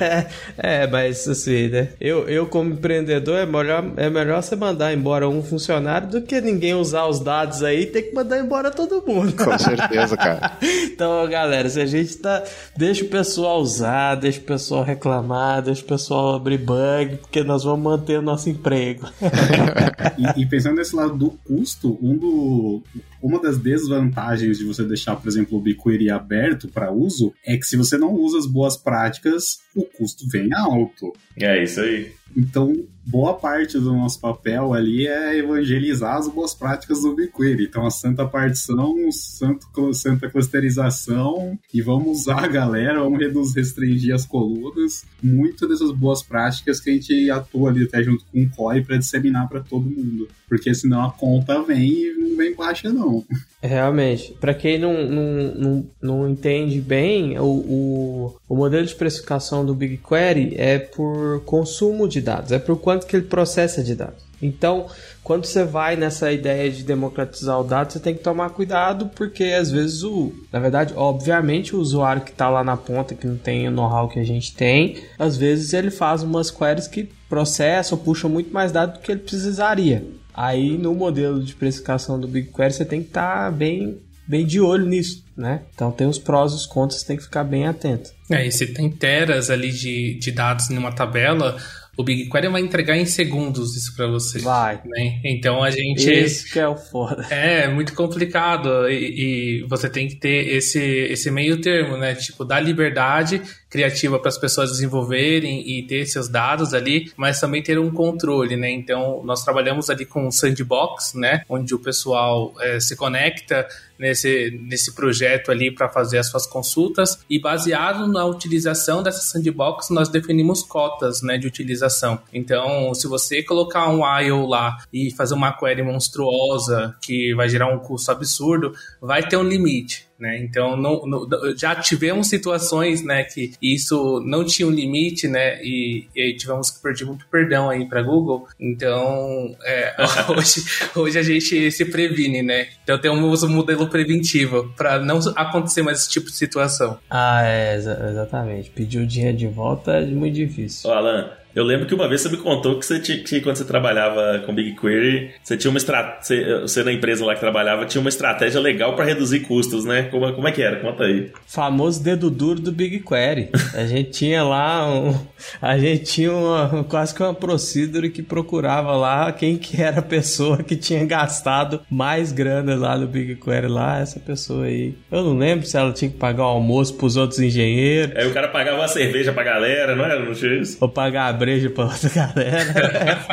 É, é, mas assim, né? Eu, eu como empreendedor, é melhor, é melhor você mandar embora um funcionário do que ninguém usar os dados aí e ter que mandar embora todo mundo. Com certeza, cara. então, galera, se a gente tá. Deixa o pessoal usar, deixa deixa o pessoal reclamar, deixa o pessoal abrir bug, porque nós vamos manter o nosso emprego. e, e, pensando nesse lado do custo, um do, uma das desvantagens de você deixar, por exemplo, o BigQuery aberto para uso é que se você não usa as boas práticas, o custo vem alto. É isso aí. Então, boa parte do nosso papel ali é evangelizar as boas práticas do BigQuery. Então, a santa partição, santo, santa clusterização, e vamos usar a galera, vamos reduzir, restringir as colunas. Muito dessas boas práticas que a gente atua ali até junto com o COI para disseminar para todo mundo. Porque senão a conta vem e não vem baixa, não. Realmente. Para quem não, não, não, não, entende bem, o, o, o modelo de precificação do BigQuery é por consumo de dados, é por quanto que ele processa de dados. Então, quando você vai nessa ideia de democratizar o dado, você tem que tomar cuidado, porque às vezes o. Na verdade, obviamente, o usuário que está lá na ponta, que não tem o know-how que a gente tem, às vezes ele faz umas queries que processam, puxam muito mais dados do que ele precisaria. Aí no modelo de precificação do BigQuery você tem que estar tá bem, bem de olho nisso, né? Então tem os prós e os contras, tem que ficar bem atento. É, e se tem teras ali de, de dados numa tabela, o BigQuery vai entregar em segundos isso para você. Vai. Né? Então a gente. Esse que é o foda. É, muito complicado. E, e, você tem que ter esse, esse meio termo, né? Tipo, dar liberdade criativa para as pessoas desenvolverem e ter seus dados ali, mas também ter um controle, né? Então, nós trabalhamos ali com um sandbox, né? Onde o pessoal é, se conecta nesse, nesse projeto ali para fazer as suas consultas e baseado na utilização dessa sandbox, nós definimos cotas, né, de utilização. Então, se você colocar um IO lá e fazer uma query monstruosa que vai gerar um custo absurdo, vai ter um limite. Né? Então não, não, já tivemos situações né, que isso não tinha um limite né, e, e tivemos que perder muito perdão aí para Google. Então é, hoje, hoje a gente se previne, né? Então temos um modelo preventivo para não acontecer mais esse tipo de situação. Ah, é, exatamente. Pedir o dinheiro de volta é muito difícil. Ô, Alan, eu lembro que uma vez você me contou que você tinha, que quando você trabalhava com BigQuery, você tinha uma estratégia, você na empresa lá que trabalhava tinha uma estratégia legal para reduzir custos, né? Como, como é que era? Conta aí. Famoso dedo duro do BigQuery. A gente tinha lá um, a gente tinha uma, quase que uma procedure que procurava lá quem que era a pessoa que tinha gastado mais grana lá no BigQuery lá, essa pessoa aí. Eu não lembro se ela tinha que pagar o almoço pros outros engenheiros. Aí o cara pagava uma cerveja pra galera, não era? Não tinha isso? Ou pagar pra outra galera.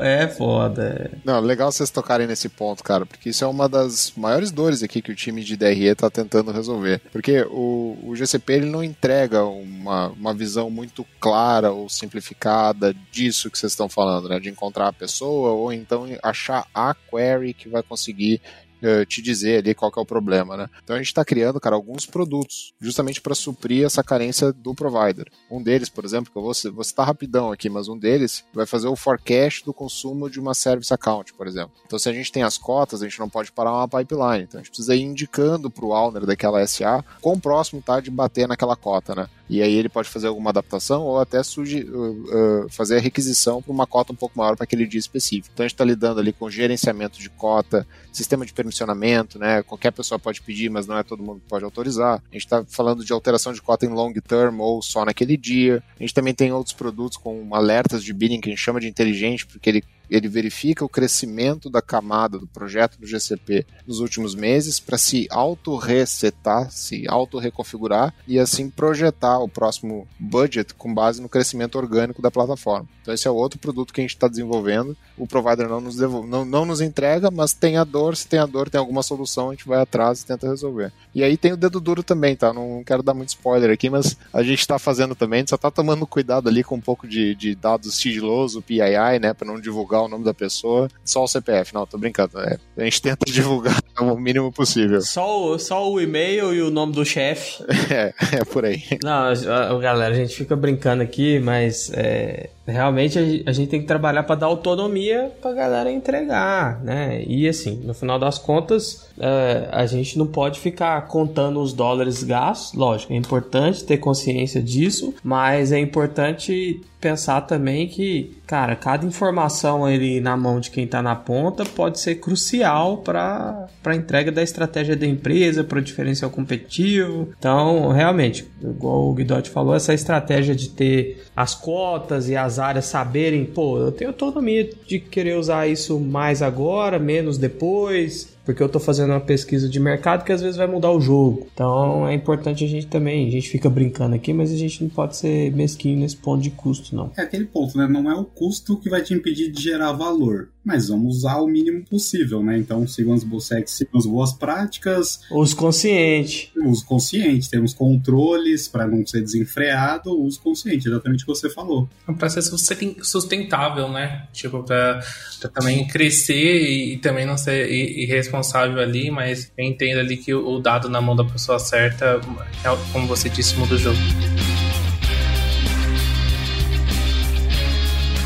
é, é foda. É. Não, legal vocês tocarem nesse ponto, cara, porque isso é uma das maiores dores aqui que o time de DRE tá tentando resolver. Porque o, o GCP ele não entrega uma, uma visão muito clara ou simplificada disso que vocês estão falando, né? De encontrar a pessoa ou então achar a query que vai conseguir uh, te dizer ali qual é o problema, né? Então a gente está criando, cara, alguns produtos justamente para suprir essa carência do provider. Um deles, por exemplo, que eu vou, vou citar rapidão aqui, mas um deles vai fazer o forecast do consumo de uma service account, por exemplo. Então se a gente tem as cotas, a gente não pode parar uma pipeline. Então a gente precisa ir indicando para o owner daquela SA quão próximo tá de bater naquela cota, né? E aí ele pode fazer alguma adaptação ou até uh, uh, fazer a requisição para uma cota um pouco maior para aquele dia específico. Então a gente está lidando ali com gerenciamento de cota, sistema de permissionamento, né? Qualquer pessoa pode pedir, mas não é todo mundo que pode autorizar. A gente está falando de alteração de cota em long term ou só naquele dia. A gente também tem outros produtos com alertas de bidding que a gente chama de inteligente, porque ele ele verifica o crescimento da camada do projeto do GCP nos últimos meses para se auto-resetar, se auto-reconfigurar e assim projetar o próximo budget com base no crescimento orgânico da plataforma. Então esse é outro produto que a gente está desenvolvendo. O provider não nos, devolve, não, não nos entrega, mas tem a dor, se tem a dor, tem alguma solução, a gente vai atrás e tenta resolver. E aí tem o dedo duro também, tá? Não quero dar muito spoiler aqui, mas a gente está fazendo também, a gente só está tomando cuidado ali com um pouco de, de dados sigiloso, PII, né, para não divulgar divulgar o nome da pessoa, só o CPF. Não, tô brincando. É, a gente tenta divulgar o mínimo possível. Só o, só o e-mail e o nome do chefe. É, é por aí. Não, galera, a gente fica brincando aqui, mas é, realmente a, gente tem que trabalhar para dar autonomia para galera entregar, né? E assim, no final das contas, é, a gente não pode ficar contando os dólares gastos. Lógico, é importante ter consciência disso, mas é importante pensar também que, cara, cada informação ali na mão de quem está na ponta pode ser crucial para a entrega da estratégia da empresa, para o diferencial competitivo. Então, realmente, igual o Guidotti falou, essa estratégia de ter as cotas e as áreas saberem, pô, eu tenho autonomia de querer usar isso mais agora, menos depois, porque eu tô fazendo uma pesquisa de mercado que às vezes vai mudar o jogo. Então é importante a gente também, a gente fica brincando aqui, mas a gente não pode ser mesquinho nesse ponto de custo, não. É aquele ponto, né? Não é o custo que vai te impedir de gerar valor, mas vamos usar o mínimo possível, né? Então sigam as, sigam as boas práticas. Uso consciente. Uso consciente, temos controles para não ser desenfreado, uso consciente, exatamente o que você falou. Para ser sustentável, né? Tipo, para também crescer e, e, também não ser irresponsável ali, mas eu entendo ali que o, o dado na mão da pessoa certa, é, como você disse, muda o jogo.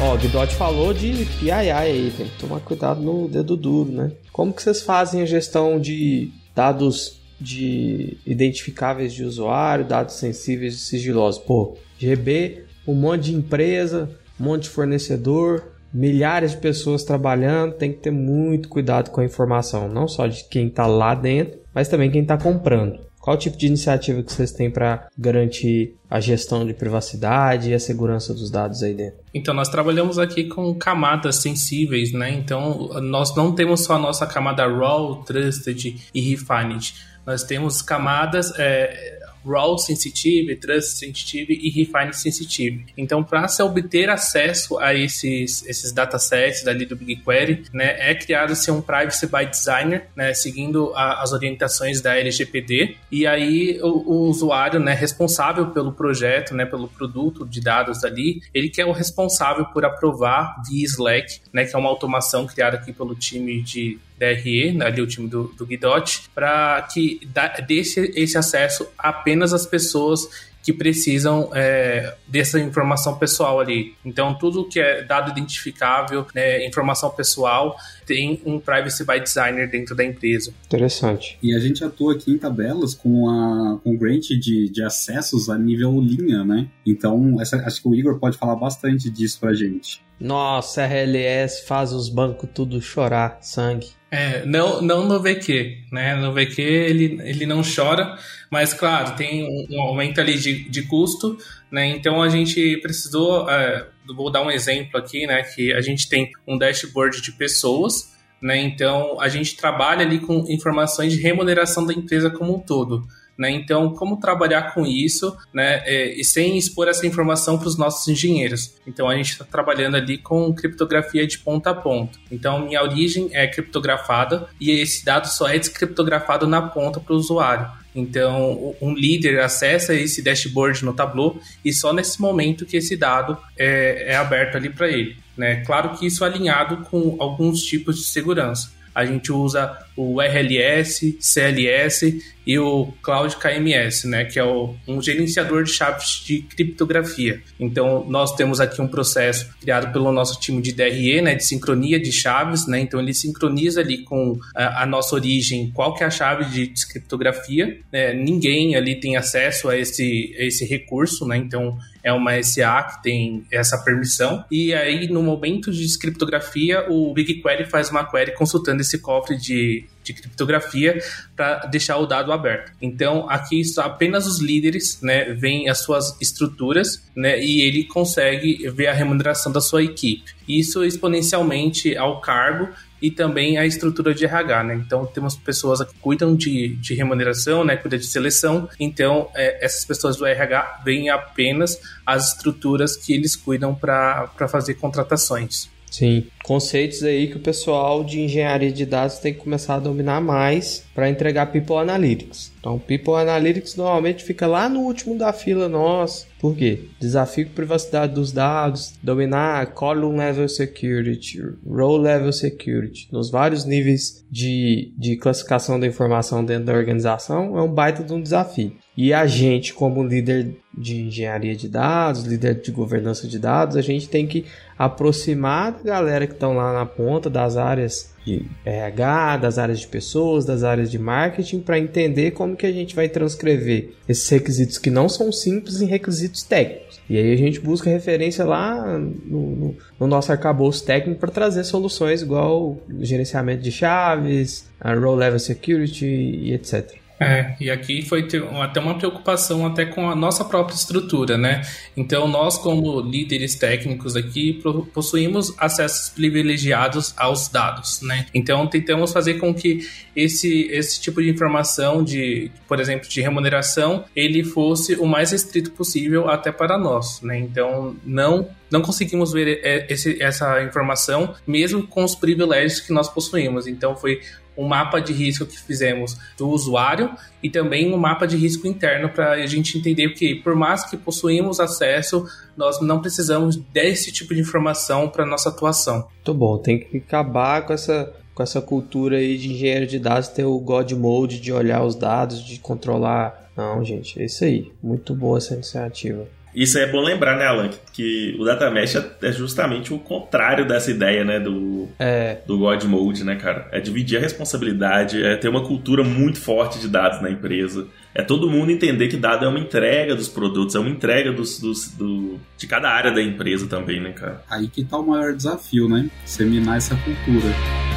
Ó, o Guidotti falou de PII aí, tem que tomar cuidado no dedo duro, né? Como que vocês fazem a gestão de dados de identificáveis de usuário, dados sensíveis e sigilosos? Pô, GB, um monte de empresa, um monte de fornecedor, milhares de pessoas trabalhando, tem que ter muito cuidado com a informação, não só de quem está lá dentro, mas também quem está comprando. Qual tipo de iniciativa que vocês têm para garantir a gestão de privacidade e a segurança dos dados aí dentro? Então, nós trabalhamos aqui com camadas sensíveis, né? Então, nós não temos só a nossa camada RAW, Trusted e Refined. Nós temos camadas é, Raw Sensitive, Trust Sensitive e Refine Sensitive. Então, para se obter acesso a esses, esses datasets dali do BigQuery, né, é criado-se um Privacy by Designer, né, seguindo a, as orientações da LGPD, e aí o, o, usuário, né, responsável pelo projeto, né, pelo produto de dados ali, ele que é o responsável por aprovar via Slack, né, que é uma automação criada aqui pelo time de DRE, ali o time do, do Guidotti, para que deixe esse acesso apenas às pessoas que precisam é, dessa informação pessoal ali. Então, tudo que é dado identificável, né, informação pessoal, tem um Privacy by Designer dentro da empresa. Interessante. E a gente atua aqui em tabelas com, a, com grant de, de acessos a nível linha, né? Então, essa, acho que o Igor pode falar bastante disso pra gente. Nossa, RLS faz os bancos tudo chorar sangue. É, não, não no VQ, né? No VQ ele, ele não chora, mas claro, tem um, um aumento ali de, de custo, né? Então a gente precisou, é, vou dar um exemplo aqui, né? Que a gente tem um dashboard de pessoas, né? Então a gente trabalha ali com informações de remuneração da empresa como um todo. Né? Então, como trabalhar com isso né? É, e sem expor essa informação para os nossos engenheiros? Então, a gente está trabalhando ali com criptografia de ponta a ponta. Então, minha origem é criptografada e esse dado só é descriptografado na ponta para o usuário. Então, um líder acessa esse dashboard no Tableau e só nesse momento que esse dado é, é aberto ali para ele. Né? Claro que isso é alinhado com alguns tipos de segurança. A gente usa o RLS, CLS e o Cloud KMS, né, que é o, um gerenciador de chaves de criptografia. Então, nós temos aqui um processo criado pelo nosso time de DRE, né, de sincronia de chaves, né, então ele sincroniza ali com a, a nossa origem, qual que é a chave de criptografia, né, ninguém ali tem acesso a esse, a esse recurso, né, então é uma SA que tem essa permissão, e aí no momento de descriptografia, o BigQuery faz uma query consultando esse cofre de de, criptografia para deixar o dado aberto. Então, aqui apenas os líderes né, veem as suas estruturas né, e ele consegue ver a remuneração da sua equipe. Isso exponencialmente ao cargo e também a estrutura de RH, né? Então temos pessoas que cuidam de, de remuneração, né? Cuidam de seleção. Então é, essas pessoas do RH veem apenas as estruturas que eles cuidam para fazer contratações. Sim, conceitos aí que o pessoal de engenharia de dados tem que começar a dominar mais para entregar People Analytics. Então, People Analytics normalmente fica lá no último da fila nossa. Por quê? Desafio de privacidade dos dados, dominar column level security, row level security, nos vários níveis de, de classificação da informação dentro da organização, é um baita de um desafio. E a gente, como líder de engenharia de dados, líder de governança de dados, a gente tem que aproximar da galera que estão lá na ponta das áreas de RH, das áreas de pessoas, das áreas de marketing, para entender como que a gente vai transcrever esses requisitos que não são simples em requisitos técnicos. E aí a gente busca referência lá no, no, no nosso arcabouço técnico para trazer soluções igual gerenciamento de chaves, Row Level Security e etc. É, e aqui foi ter, até uma preocupação até com a nossa própria estrutura, né? Então nós como líderes técnicos aqui possuímos acessos privilegiados aos dados, né? Então tentamos fazer com que esse, esse tipo de informação de, por exemplo, de remuneração, ele fosse o mais restrito possível até para nós, né? Então não não conseguimos ver é, esse, essa informação mesmo com os privilégios que nós possuímos. Então foi um mapa de risco que fizemos do usuário e também um mapa de risco interno para a gente entender que, por mais que possuímos acesso, nós não precisamos desse tipo de informação para nossa atuação. Muito bom, tem que acabar com essa com essa cultura aí de engenheiro de dados ter o God Mode de olhar os dados, de controlar. Não, gente, é isso aí. Muito boa essa iniciativa. Isso é bom lembrar, né, Alan? Que o Data Mesh é justamente o contrário dessa ideia, né, do, é. do God Mode, né, cara? É dividir a responsabilidade, é ter uma cultura muito forte de dados na empresa. É todo mundo entender que dado é uma entrega dos produtos, é uma entrega dos, dos do, de cada área da empresa também, né, cara? Aí que tá o maior desafio, né? Seminar essa cultura.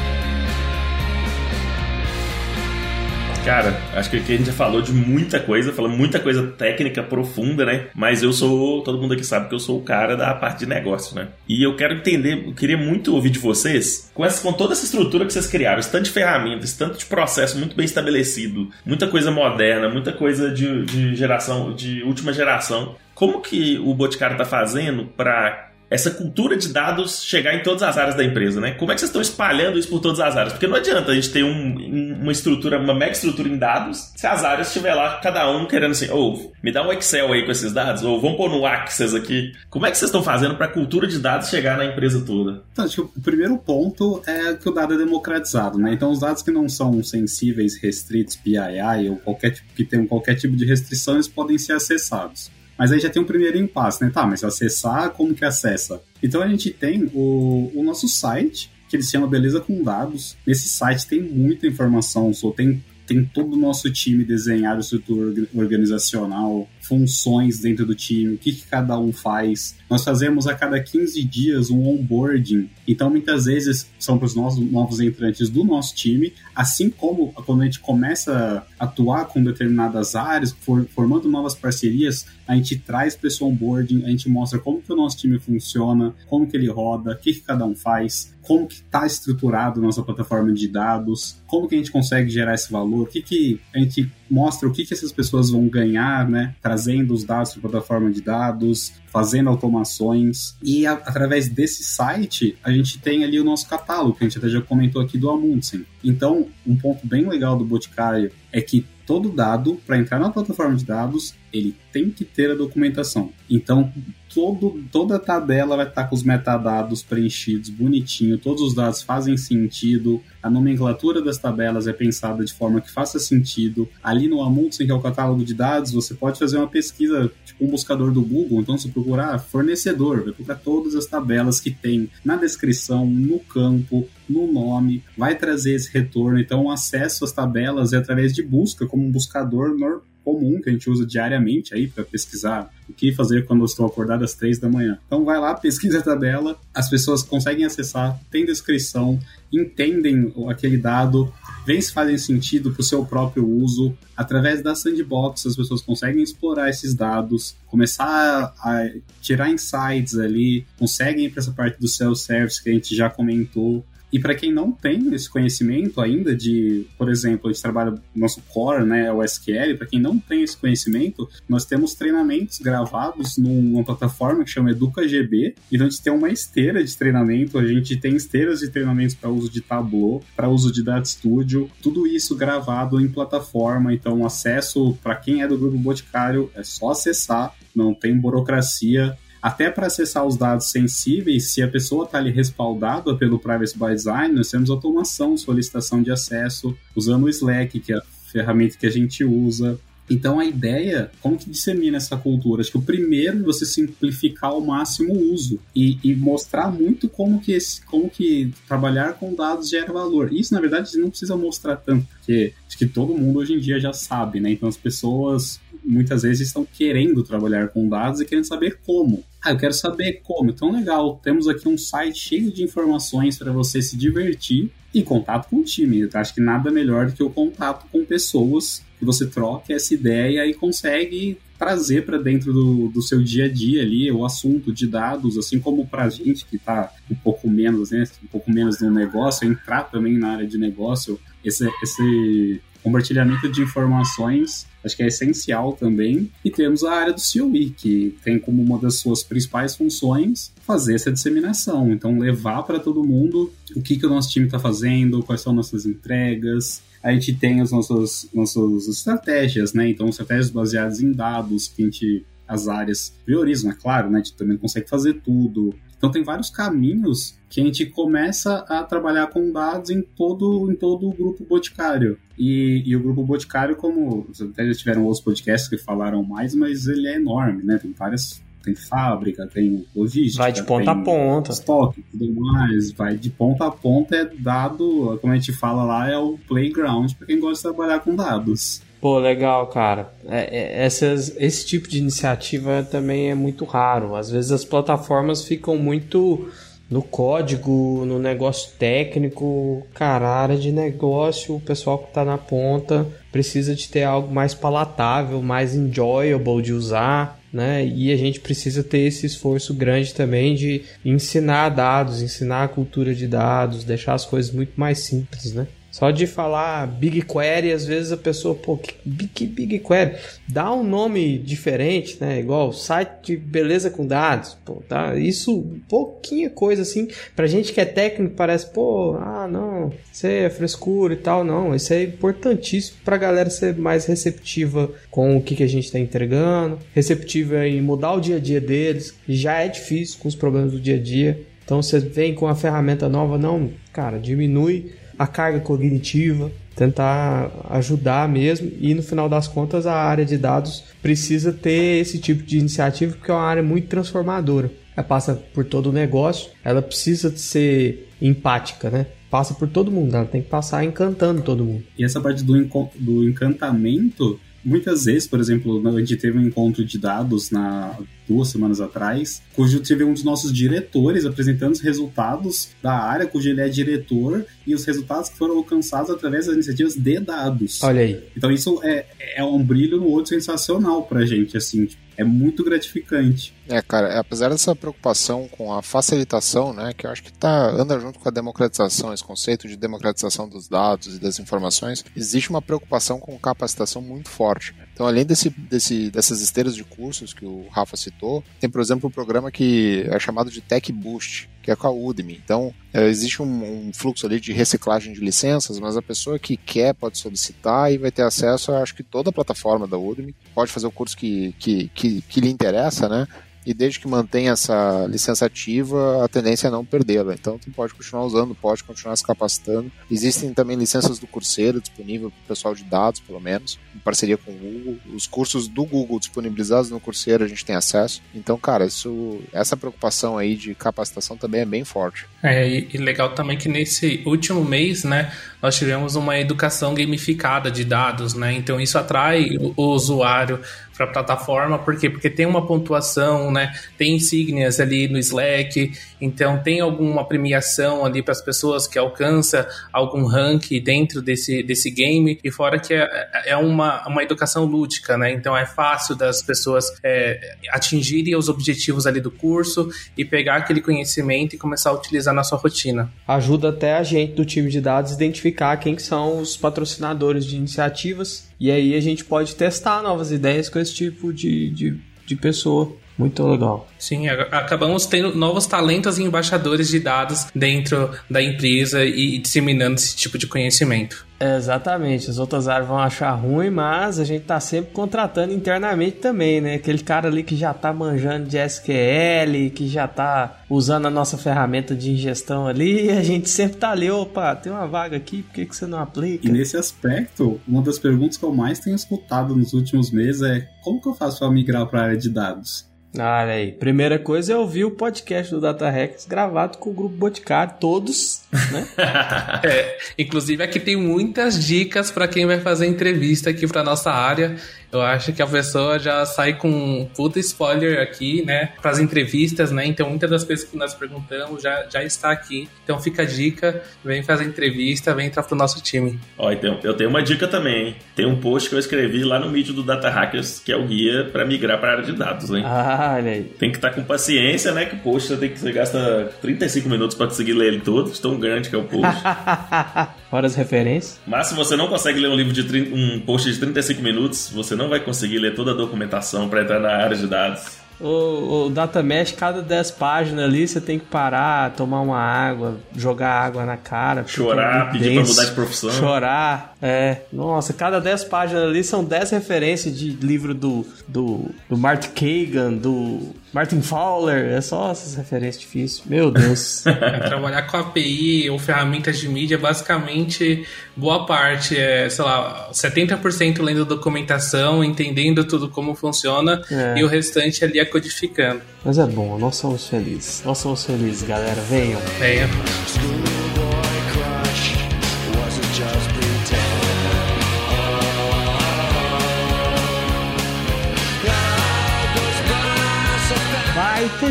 Cara, acho que aqui a gente já falou de muita coisa, falou muita coisa técnica profunda, né? Mas eu sou, todo mundo aqui sabe que eu sou o cara da parte de negócio, né? E eu quero entender, eu queria muito ouvir de vocês, com, essa, com toda essa estrutura que vocês criaram, esse tanto de ferramentas, esse tanto de processo muito bem estabelecido, muita coisa moderna, muita coisa de, de geração, de última geração. Como que o Boticário tá fazendo para essa cultura de dados chegar em todas as áreas da empresa, né? Como é que vocês estão espalhando isso por todas as áreas? Porque não adianta a gente ter um, uma estrutura, uma mega estrutura em dados, se as áreas estiver lá, cada um querendo assim, ou oh, me dá um Excel aí com esses dados, ou vamos pôr no Access aqui. Como é que vocês estão fazendo para a cultura de dados chegar na empresa toda? Então, acho que o primeiro ponto é que o dado é democratizado, né? Então, os dados que não são sensíveis, restritos, PII, ou qualquer tipo, que tenham qualquer tipo de restrição, eles podem ser acessados. Mas aí já tem um primeiro impasse, né? Tá, mas acessar, como que acessa? Então a gente tem o, o nosso site, que ele se chama Beleza com Dados. Nesse site tem muita informação, só tem tem todo o nosso time desenhado, estrutura organizacional, funções dentro do time, o que, que, cada um faz. Nós fazemos a cada 15 dias um onboarding, então muitas vezes são para os nossos novos entrantes do nosso time, assim como quando a gente começa a atuar com determinadas áreas, for, formando novas parcerias, a gente traz para esse onboarding, a gente mostra como que o nosso time funciona, como que ele roda, o que, que cada um faz, como que está estruturado nossa plataforma de dados, como que a gente consegue gerar esse valor, o que, que a gente mostra o que, que essas pessoas vão ganhar, né? Trazendo os dados para a plataforma de dados, fazendo automações. E a, através desse site, a gente tem ali o nosso catálogo, que a gente até já comentou aqui do Amundsen. Então, um ponto bem legal do Boticário é que todo dado, para entrar na plataforma de dados, ele tem que ter a documentação. Então, todo, toda a tabela vai estar com os metadados preenchidos bonitinho, todos os dados fazem sentido, a nomenclatura das tabelas é pensada de forma que faça sentido. Ali no Amundsen, que é o catálogo de dados, você pode fazer uma pesquisa, tipo um buscador do Google, então se procurar fornecedor, vai procurar todas as tabelas que tem na descrição, no campo, no nome, vai trazer esse retorno. Então, o acesso às tabelas é através de busca, como um buscador normal comum que a gente usa diariamente aí para pesquisar o que fazer quando eu estou acordado às três da manhã. Então vai lá, pesquisa a tabela, as pessoas conseguem acessar, tem descrição, entendem aquele dado, vê se fazem sentido para o seu próprio uso. Através da sandbox, as pessoas conseguem explorar esses dados, começar a tirar insights ali, conseguem ir para essa parte do self-service que a gente já comentou. E para quem não tem esse conhecimento ainda de, por exemplo, a gente trabalha nosso core, né, o SQL, para quem não tem esse conhecimento, nós temos treinamentos gravados numa plataforma que chama EducaGB, e a gente tem uma esteira de treinamento, a gente tem esteiras de treinamentos para uso de Tableau, para uso de Data Studio, tudo isso gravado em plataforma, então acesso para quem é do grupo Boticário é só acessar, não tem burocracia, até para acessar os dados sensíveis, se a pessoa está ali respaldada pelo Privacy by Design, nós temos automação, solicitação de acesso, usando o Slack, que é a ferramenta que a gente usa. Então a ideia, como que dissemina essa cultura? Acho que o primeiro é você simplificar ao máximo o uso e, e, mostrar muito como que, esse, como que trabalhar com dados gera valor. Isso, na verdade, não precisa mostrar tanto, porque acho que todo mundo hoje em dia já sabe, né? Então as pessoas muitas vezes estão querendo trabalhar com dados e querendo saber como. Ah, eu quero saber como. Então, legal. Temos aqui um site cheio de informações para você se divertir e contato com o time. Eu acho que nada melhor do que o contato com pessoas que você troca essa ideia e consegue trazer para dentro do, do seu dia a dia ali o assunto de dados, assim como para a gente que está um pouco menos, né, um pouco menos no negócio, entrar também na área de negócio, esse, esse compartilhamento de informações acho que é essencial também. E temos a área do COE, que tem como uma das suas principais funções fazer essa disseminação. Então, levar para todo mundo o que, que o nosso time está fazendo, quais são nossas entregas. A gente tem as nossas, nossas estratégias, né? Então, estratégias baseadas em dados que a gente as áreas priorizam, é claro, né? A gente também consegue fazer tudo. Então tem vários caminhos que a gente começa a trabalhar com dados em todo, em todo o grupo boticário. E, e o grupo boticário, como até já tiveram outros podcasts que falaram mais, mas ele é enorme, né? Tem várias tem fábrica, tem logística. Vai de ponta a ponta. Estoque tudo mais. Vai de ponta a ponta, é dado, como a gente fala lá, é o playground para quem gosta de trabalhar com dados. Pô, legal, cara. É, é, essas, esse tipo de iniciativa também é muito raro. Às vezes as plataformas ficam muito no código, no negócio técnico. Cara, área de negócio, o pessoal que está na ponta precisa de ter algo mais palatável, mais enjoyable de usar. Né? E a gente precisa ter esse esforço grande também de ensinar dados, ensinar a cultura de dados, deixar as coisas muito mais simples, né? Só de falar Big Query, às vezes a pessoa, pô, que Big, Big Query, dá um nome diferente, né? Igual site de beleza com dados, pô, tá? Isso, pouquinha coisa assim, pra gente que é técnico parece, pô, ah, não, isso é frescura e tal, não. Isso é importantíssimo pra galera ser mais receptiva com o que, que a gente tá entregando, receptiva em mudar o dia a dia deles, já é difícil com os problemas do dia a dia. Então você vem com uma ferramenta nova, não, cara, diminui a carga cognitiva, tentar ajudar mesmo e no final das contas a área de dados precisa ter esse tipo de iniciativa porque é uma área muito transformadora. Ela passa por todo o negócio, ela precisa ser empática, né? Passa por todo mundo, ela tem que passar encantando todo mundo. E essa parte do, do encantamento muitas vezes, por exemplo, a gente teve um encontro de dados na duas semanas atrás, cujo teve um dos nossos diretores apresentando os resultados da área, cujo ele é diretor, e os resultados que foram alcançados através das iniciativas de dados. Olha aí. Então isso é, é um brilho no outro sensacional pra gente, assim, tipo, é muito gratificante. É, cara, apesar dessa preocupação com a facilitação, né, que eu acho que tá, anda junto com a democratização, esse conceito de democratização dos dados e das informações, existe uma preocupação com capacitação muito forte. Então, além desse, desse, dessas esteiras de cursos que o Rafa citou, tem, por exemplo, um programa que é chamado de Tech Boost, que é com a Udemy. Então, é, existe um, um, fluxo ali de reciclagem de licenças, mas a pessoa que quer pode solicitar e vai ter acesso a, acho que toda a plataforma da Udemy, pode fazer o curso que, que, que, que lhe interessa, né? E desde que mantenha essa licença ativa, a tendência é não perdê-la. Então, tu pode continuar usando, pode continuar se capacitando. Existem também licenças do Coursera disponível para o pessoal de dados, pelo menos, em parceria com o Google. Os cursos do Google disponibilizados no Coursera a gente tem acesso. Então, cara, isso, essa preocupação aí de capacitação também é bem forte. É, e legal também que nesse último mês, né, nós tivemos uma educação gamificada de dados, né? Então isso atrai o, o usuário para a plataforma, por quê? Porque tem uma pontuação, né? Tem insígnias ali no Slack, então tem alguma premiação ali para as pessoas que alcança algum rank dentro desse, desse game, e fora que é, é uma, uma educação lúdica, né? Então é fácil das pessoas é, atingirem os objetivos ali do curso e pegar aquele conhecimento e começar a utilizar na sua rotina. Ajuda até a gente do time de dados identificar quem são os patrocinadores de iniciativas e aí a gente pode testar novas ideias com esse tipo de, de, de pessoa. Muito legal. Sim, acabamos tendo novos talentos e embaixadores de dados dentro da empresa e disseminando esse tipo de conhecimento. Exatamente, as outras áreas vão achar ruim, mas a gente tá sempre contratando internamente também, né? Aquele cara ali que já tá manjando de SQL, que já tá usando a nossa ferramenta de ingestão ali, a gente sempre tá ali, opa, tem uma vaga aqui, por que, que você não aplica? E nesse aspecto, uma das perguntas que eu mais tenho escutado nos últimos meses é como que eu faço para migrar para a área de dados? Olha aí. Primeira coisa é ouvir o podcast do Data Hacks gravado com o Grupo Boticário, todos, né? é, inclusive aqui tem muitas dicas para quem vai fazer entrevista aqui para nossa área. Eu acho que a pessoa já sai com um puta spoiler aqui, né? Para as entrevistas, né? Então, muitas das coisas que nós perguntamos já, já está aqui. Então, fica a dica: vem fazer entrevista, vem entrar pro nosso time. Ó, então, eu tenho uma dica também. Hein? Tem um post que eu escrevi lá no mídia do Data Hackers, que é o guia para migrar para a área de dados, hein? Ah, olha aí. Tem que estar tá com paciência, né? Que o post você tem que você gasta 35 minutos para conseguir ler ele todo, tão grande que é o post. Fora as referências. Mas se você não consegue ler um livro de 30, um post de 35 minutos, você não vai conseguir ler toda a documentação para entrar na área de dados. O, o Data Mesh, cada 10 páginas ali, você tem que parar, tomar uma água, jogar água na cara. Chorar, pedir denso, pra mudar de profissão. Chorar, é. Nossa, cada 10 páginas ali são 10 referências de livro do, do, do Martin Kagan, do Martin Fowler. É só essas referências difíceis. Meu Deus. é, trabalhar com API ou ferramentas de mídia, basicamente, boa parte é, sei lá, 70% lendo documentação, entendendo tudo como funciona, é. e o restante ali é codificando. Mas é bom, nós somos felizes. Nós somos felizes, galera. Venham. Venham.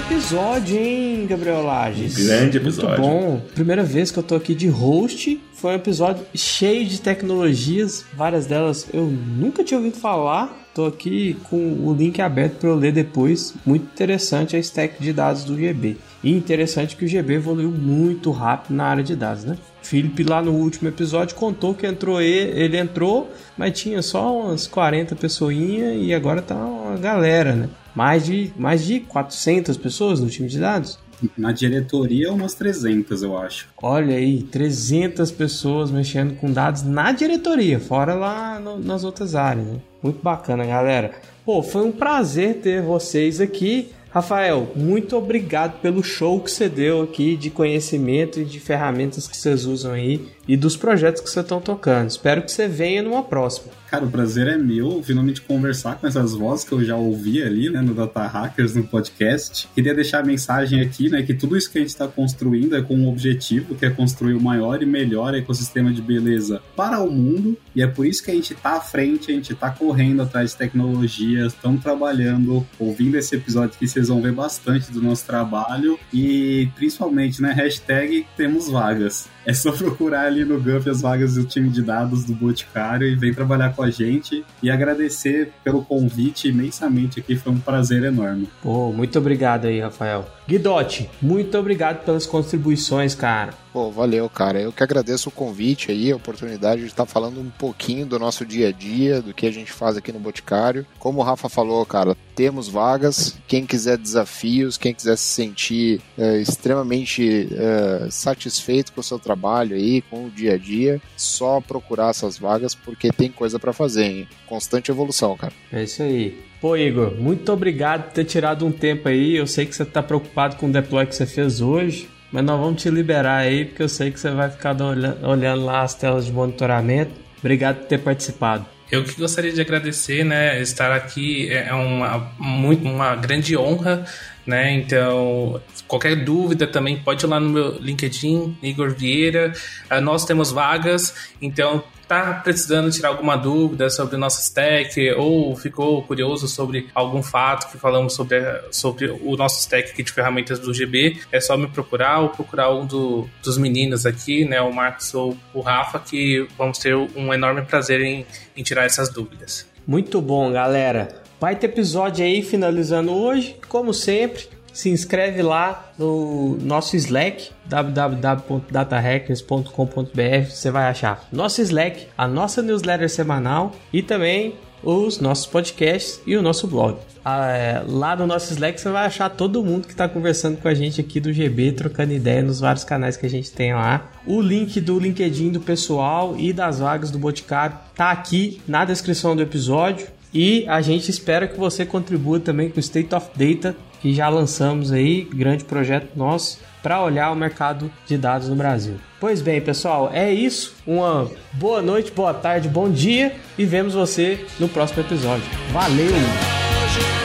Episódio, hein, Gabriel Lages? Grande episódio. Muito bom. Primeira vez que eu tô aqui de host. Foi um episódio cheio de tecnologias. Várias delas eu nunca tinha ouvido falar. Tô aqui com o link aberto para eu ler depois. Muito interessante a stack de dados do GB. E interessante que o GB evoluiu muito rápido na área de dados, né? Felipe lá no último episódio contou que entrou ele, ele entrou, mas tinha só umas 40 pessoinhas e agora tá uma galera, né? Mais de, mais de 400 pessoas no time de dados. Na diretoria, umas 300, eu acho. Olha aí, 300 pessoas mexendo com dados na diretoria, fora lá no, nas outras áreas. Né? Muito bacana, galera. Pô, foi um prazer ter vocês aqui. Rafael, muito obrigado pelo show que você deu aqui de conhecimento e de ferramentas que vocês usam aí e dos projetos que vocês estão tocando. Espero que você venha numa próxima. Cara, o prazer é meu finalmente conversar com essas vozes que eu já ouvi ali, né, no Data Hackers, no podcast. Queria deixar a mensagem aqui, né, que tudo isso que a gente está construindo é com um objetivo, que é construir o maior e melhor ecossistema de beleza para o mundo. E é por isso que a gente está à frente, a gente está correndo atrás de tecnologias, estamos trabalhando, ouvindo esse episódio que vocês vão ver bastante do nosso trabalho e principalmente, né, hashtag temos vagas. É só procurar ali no Gup as vagas do time de dados do Boticário e vem trabalhar com a gente e agradecer pelo convite imensamente aqui, foi um prazer enorme. Pô, muito obrigado aí, Rafael. Guidotti, muito obrigado pelas contribuições, cara. Pô, valeu, cara. Eu que agradeço o convite aí, a oportunidade de estar falando um pouquinho do nosso dia a dia, do que a gente faz aqui no Boticário. Como o Rafa falou, cara, temos vagas. Quem quiser desafios, quem quiser se sentir é, extremamente é, satisfeito com o seu trabalho aí, com o dia a dia, só procurar essas vagas porque tem coisa para fazer, hein? Constante evolução, cara. É isso aí. Pô, Igor, muito obrigado por ter tirado um tempo aí. Eu sei que você está preocupado com o deploy que você fez hoje. Mas nós vamos te liberar aí, porque eu sei que você vai ficar olhando lá as telas de monitoramento. Obrigado por ter participado. Eu que gostaria de agradecer, né? Estar aqui é uma, muito, uma grande honra, né? Então, qualquer dúvida também pode ir lá no meu LinkedIn, Igor Vieira. Ah, nós temos vagas, então tá precisando tirar alguma dúvida sobre o nosso stack ou ficou curioso sobre algum fato que falamos sobre, sobre o nosso stack aqui de ferramentas do GB, é só me procurar ou procurar um do, dos meninos aqui, né, o Marcos ou o Rafa, que vamos ter um enorme prazer em, em tirar essas dúvidas. Muito bom, galera. Vai ter episódio aí finalizando hoje, como sempre se inscreve lá no nosso Slack, www.datahackers.com.br. Você vai achar nosso Slack, a nossa newsletter semanal e também os nossos podcasts e o nosso blog. Ah, é, lá no nosso Slack você vai achar todo mundo que está conversando com a gente aqui do GB, trocando ideia nos vários canais que a gente tem lá. O link do LinkedIn do pessoal e das vagas do Boticário tá aqui na descrição do episódio. E a gente espera que você contribua também com o State of Data, que já lançamos aí, grande projeto nosso, para olhar o mercado de dados no Brasil. Pois bem, pessoal, é isso. Uma boa noite, boa tarde, bom dia e vemos você no próximo episódio. Valeu!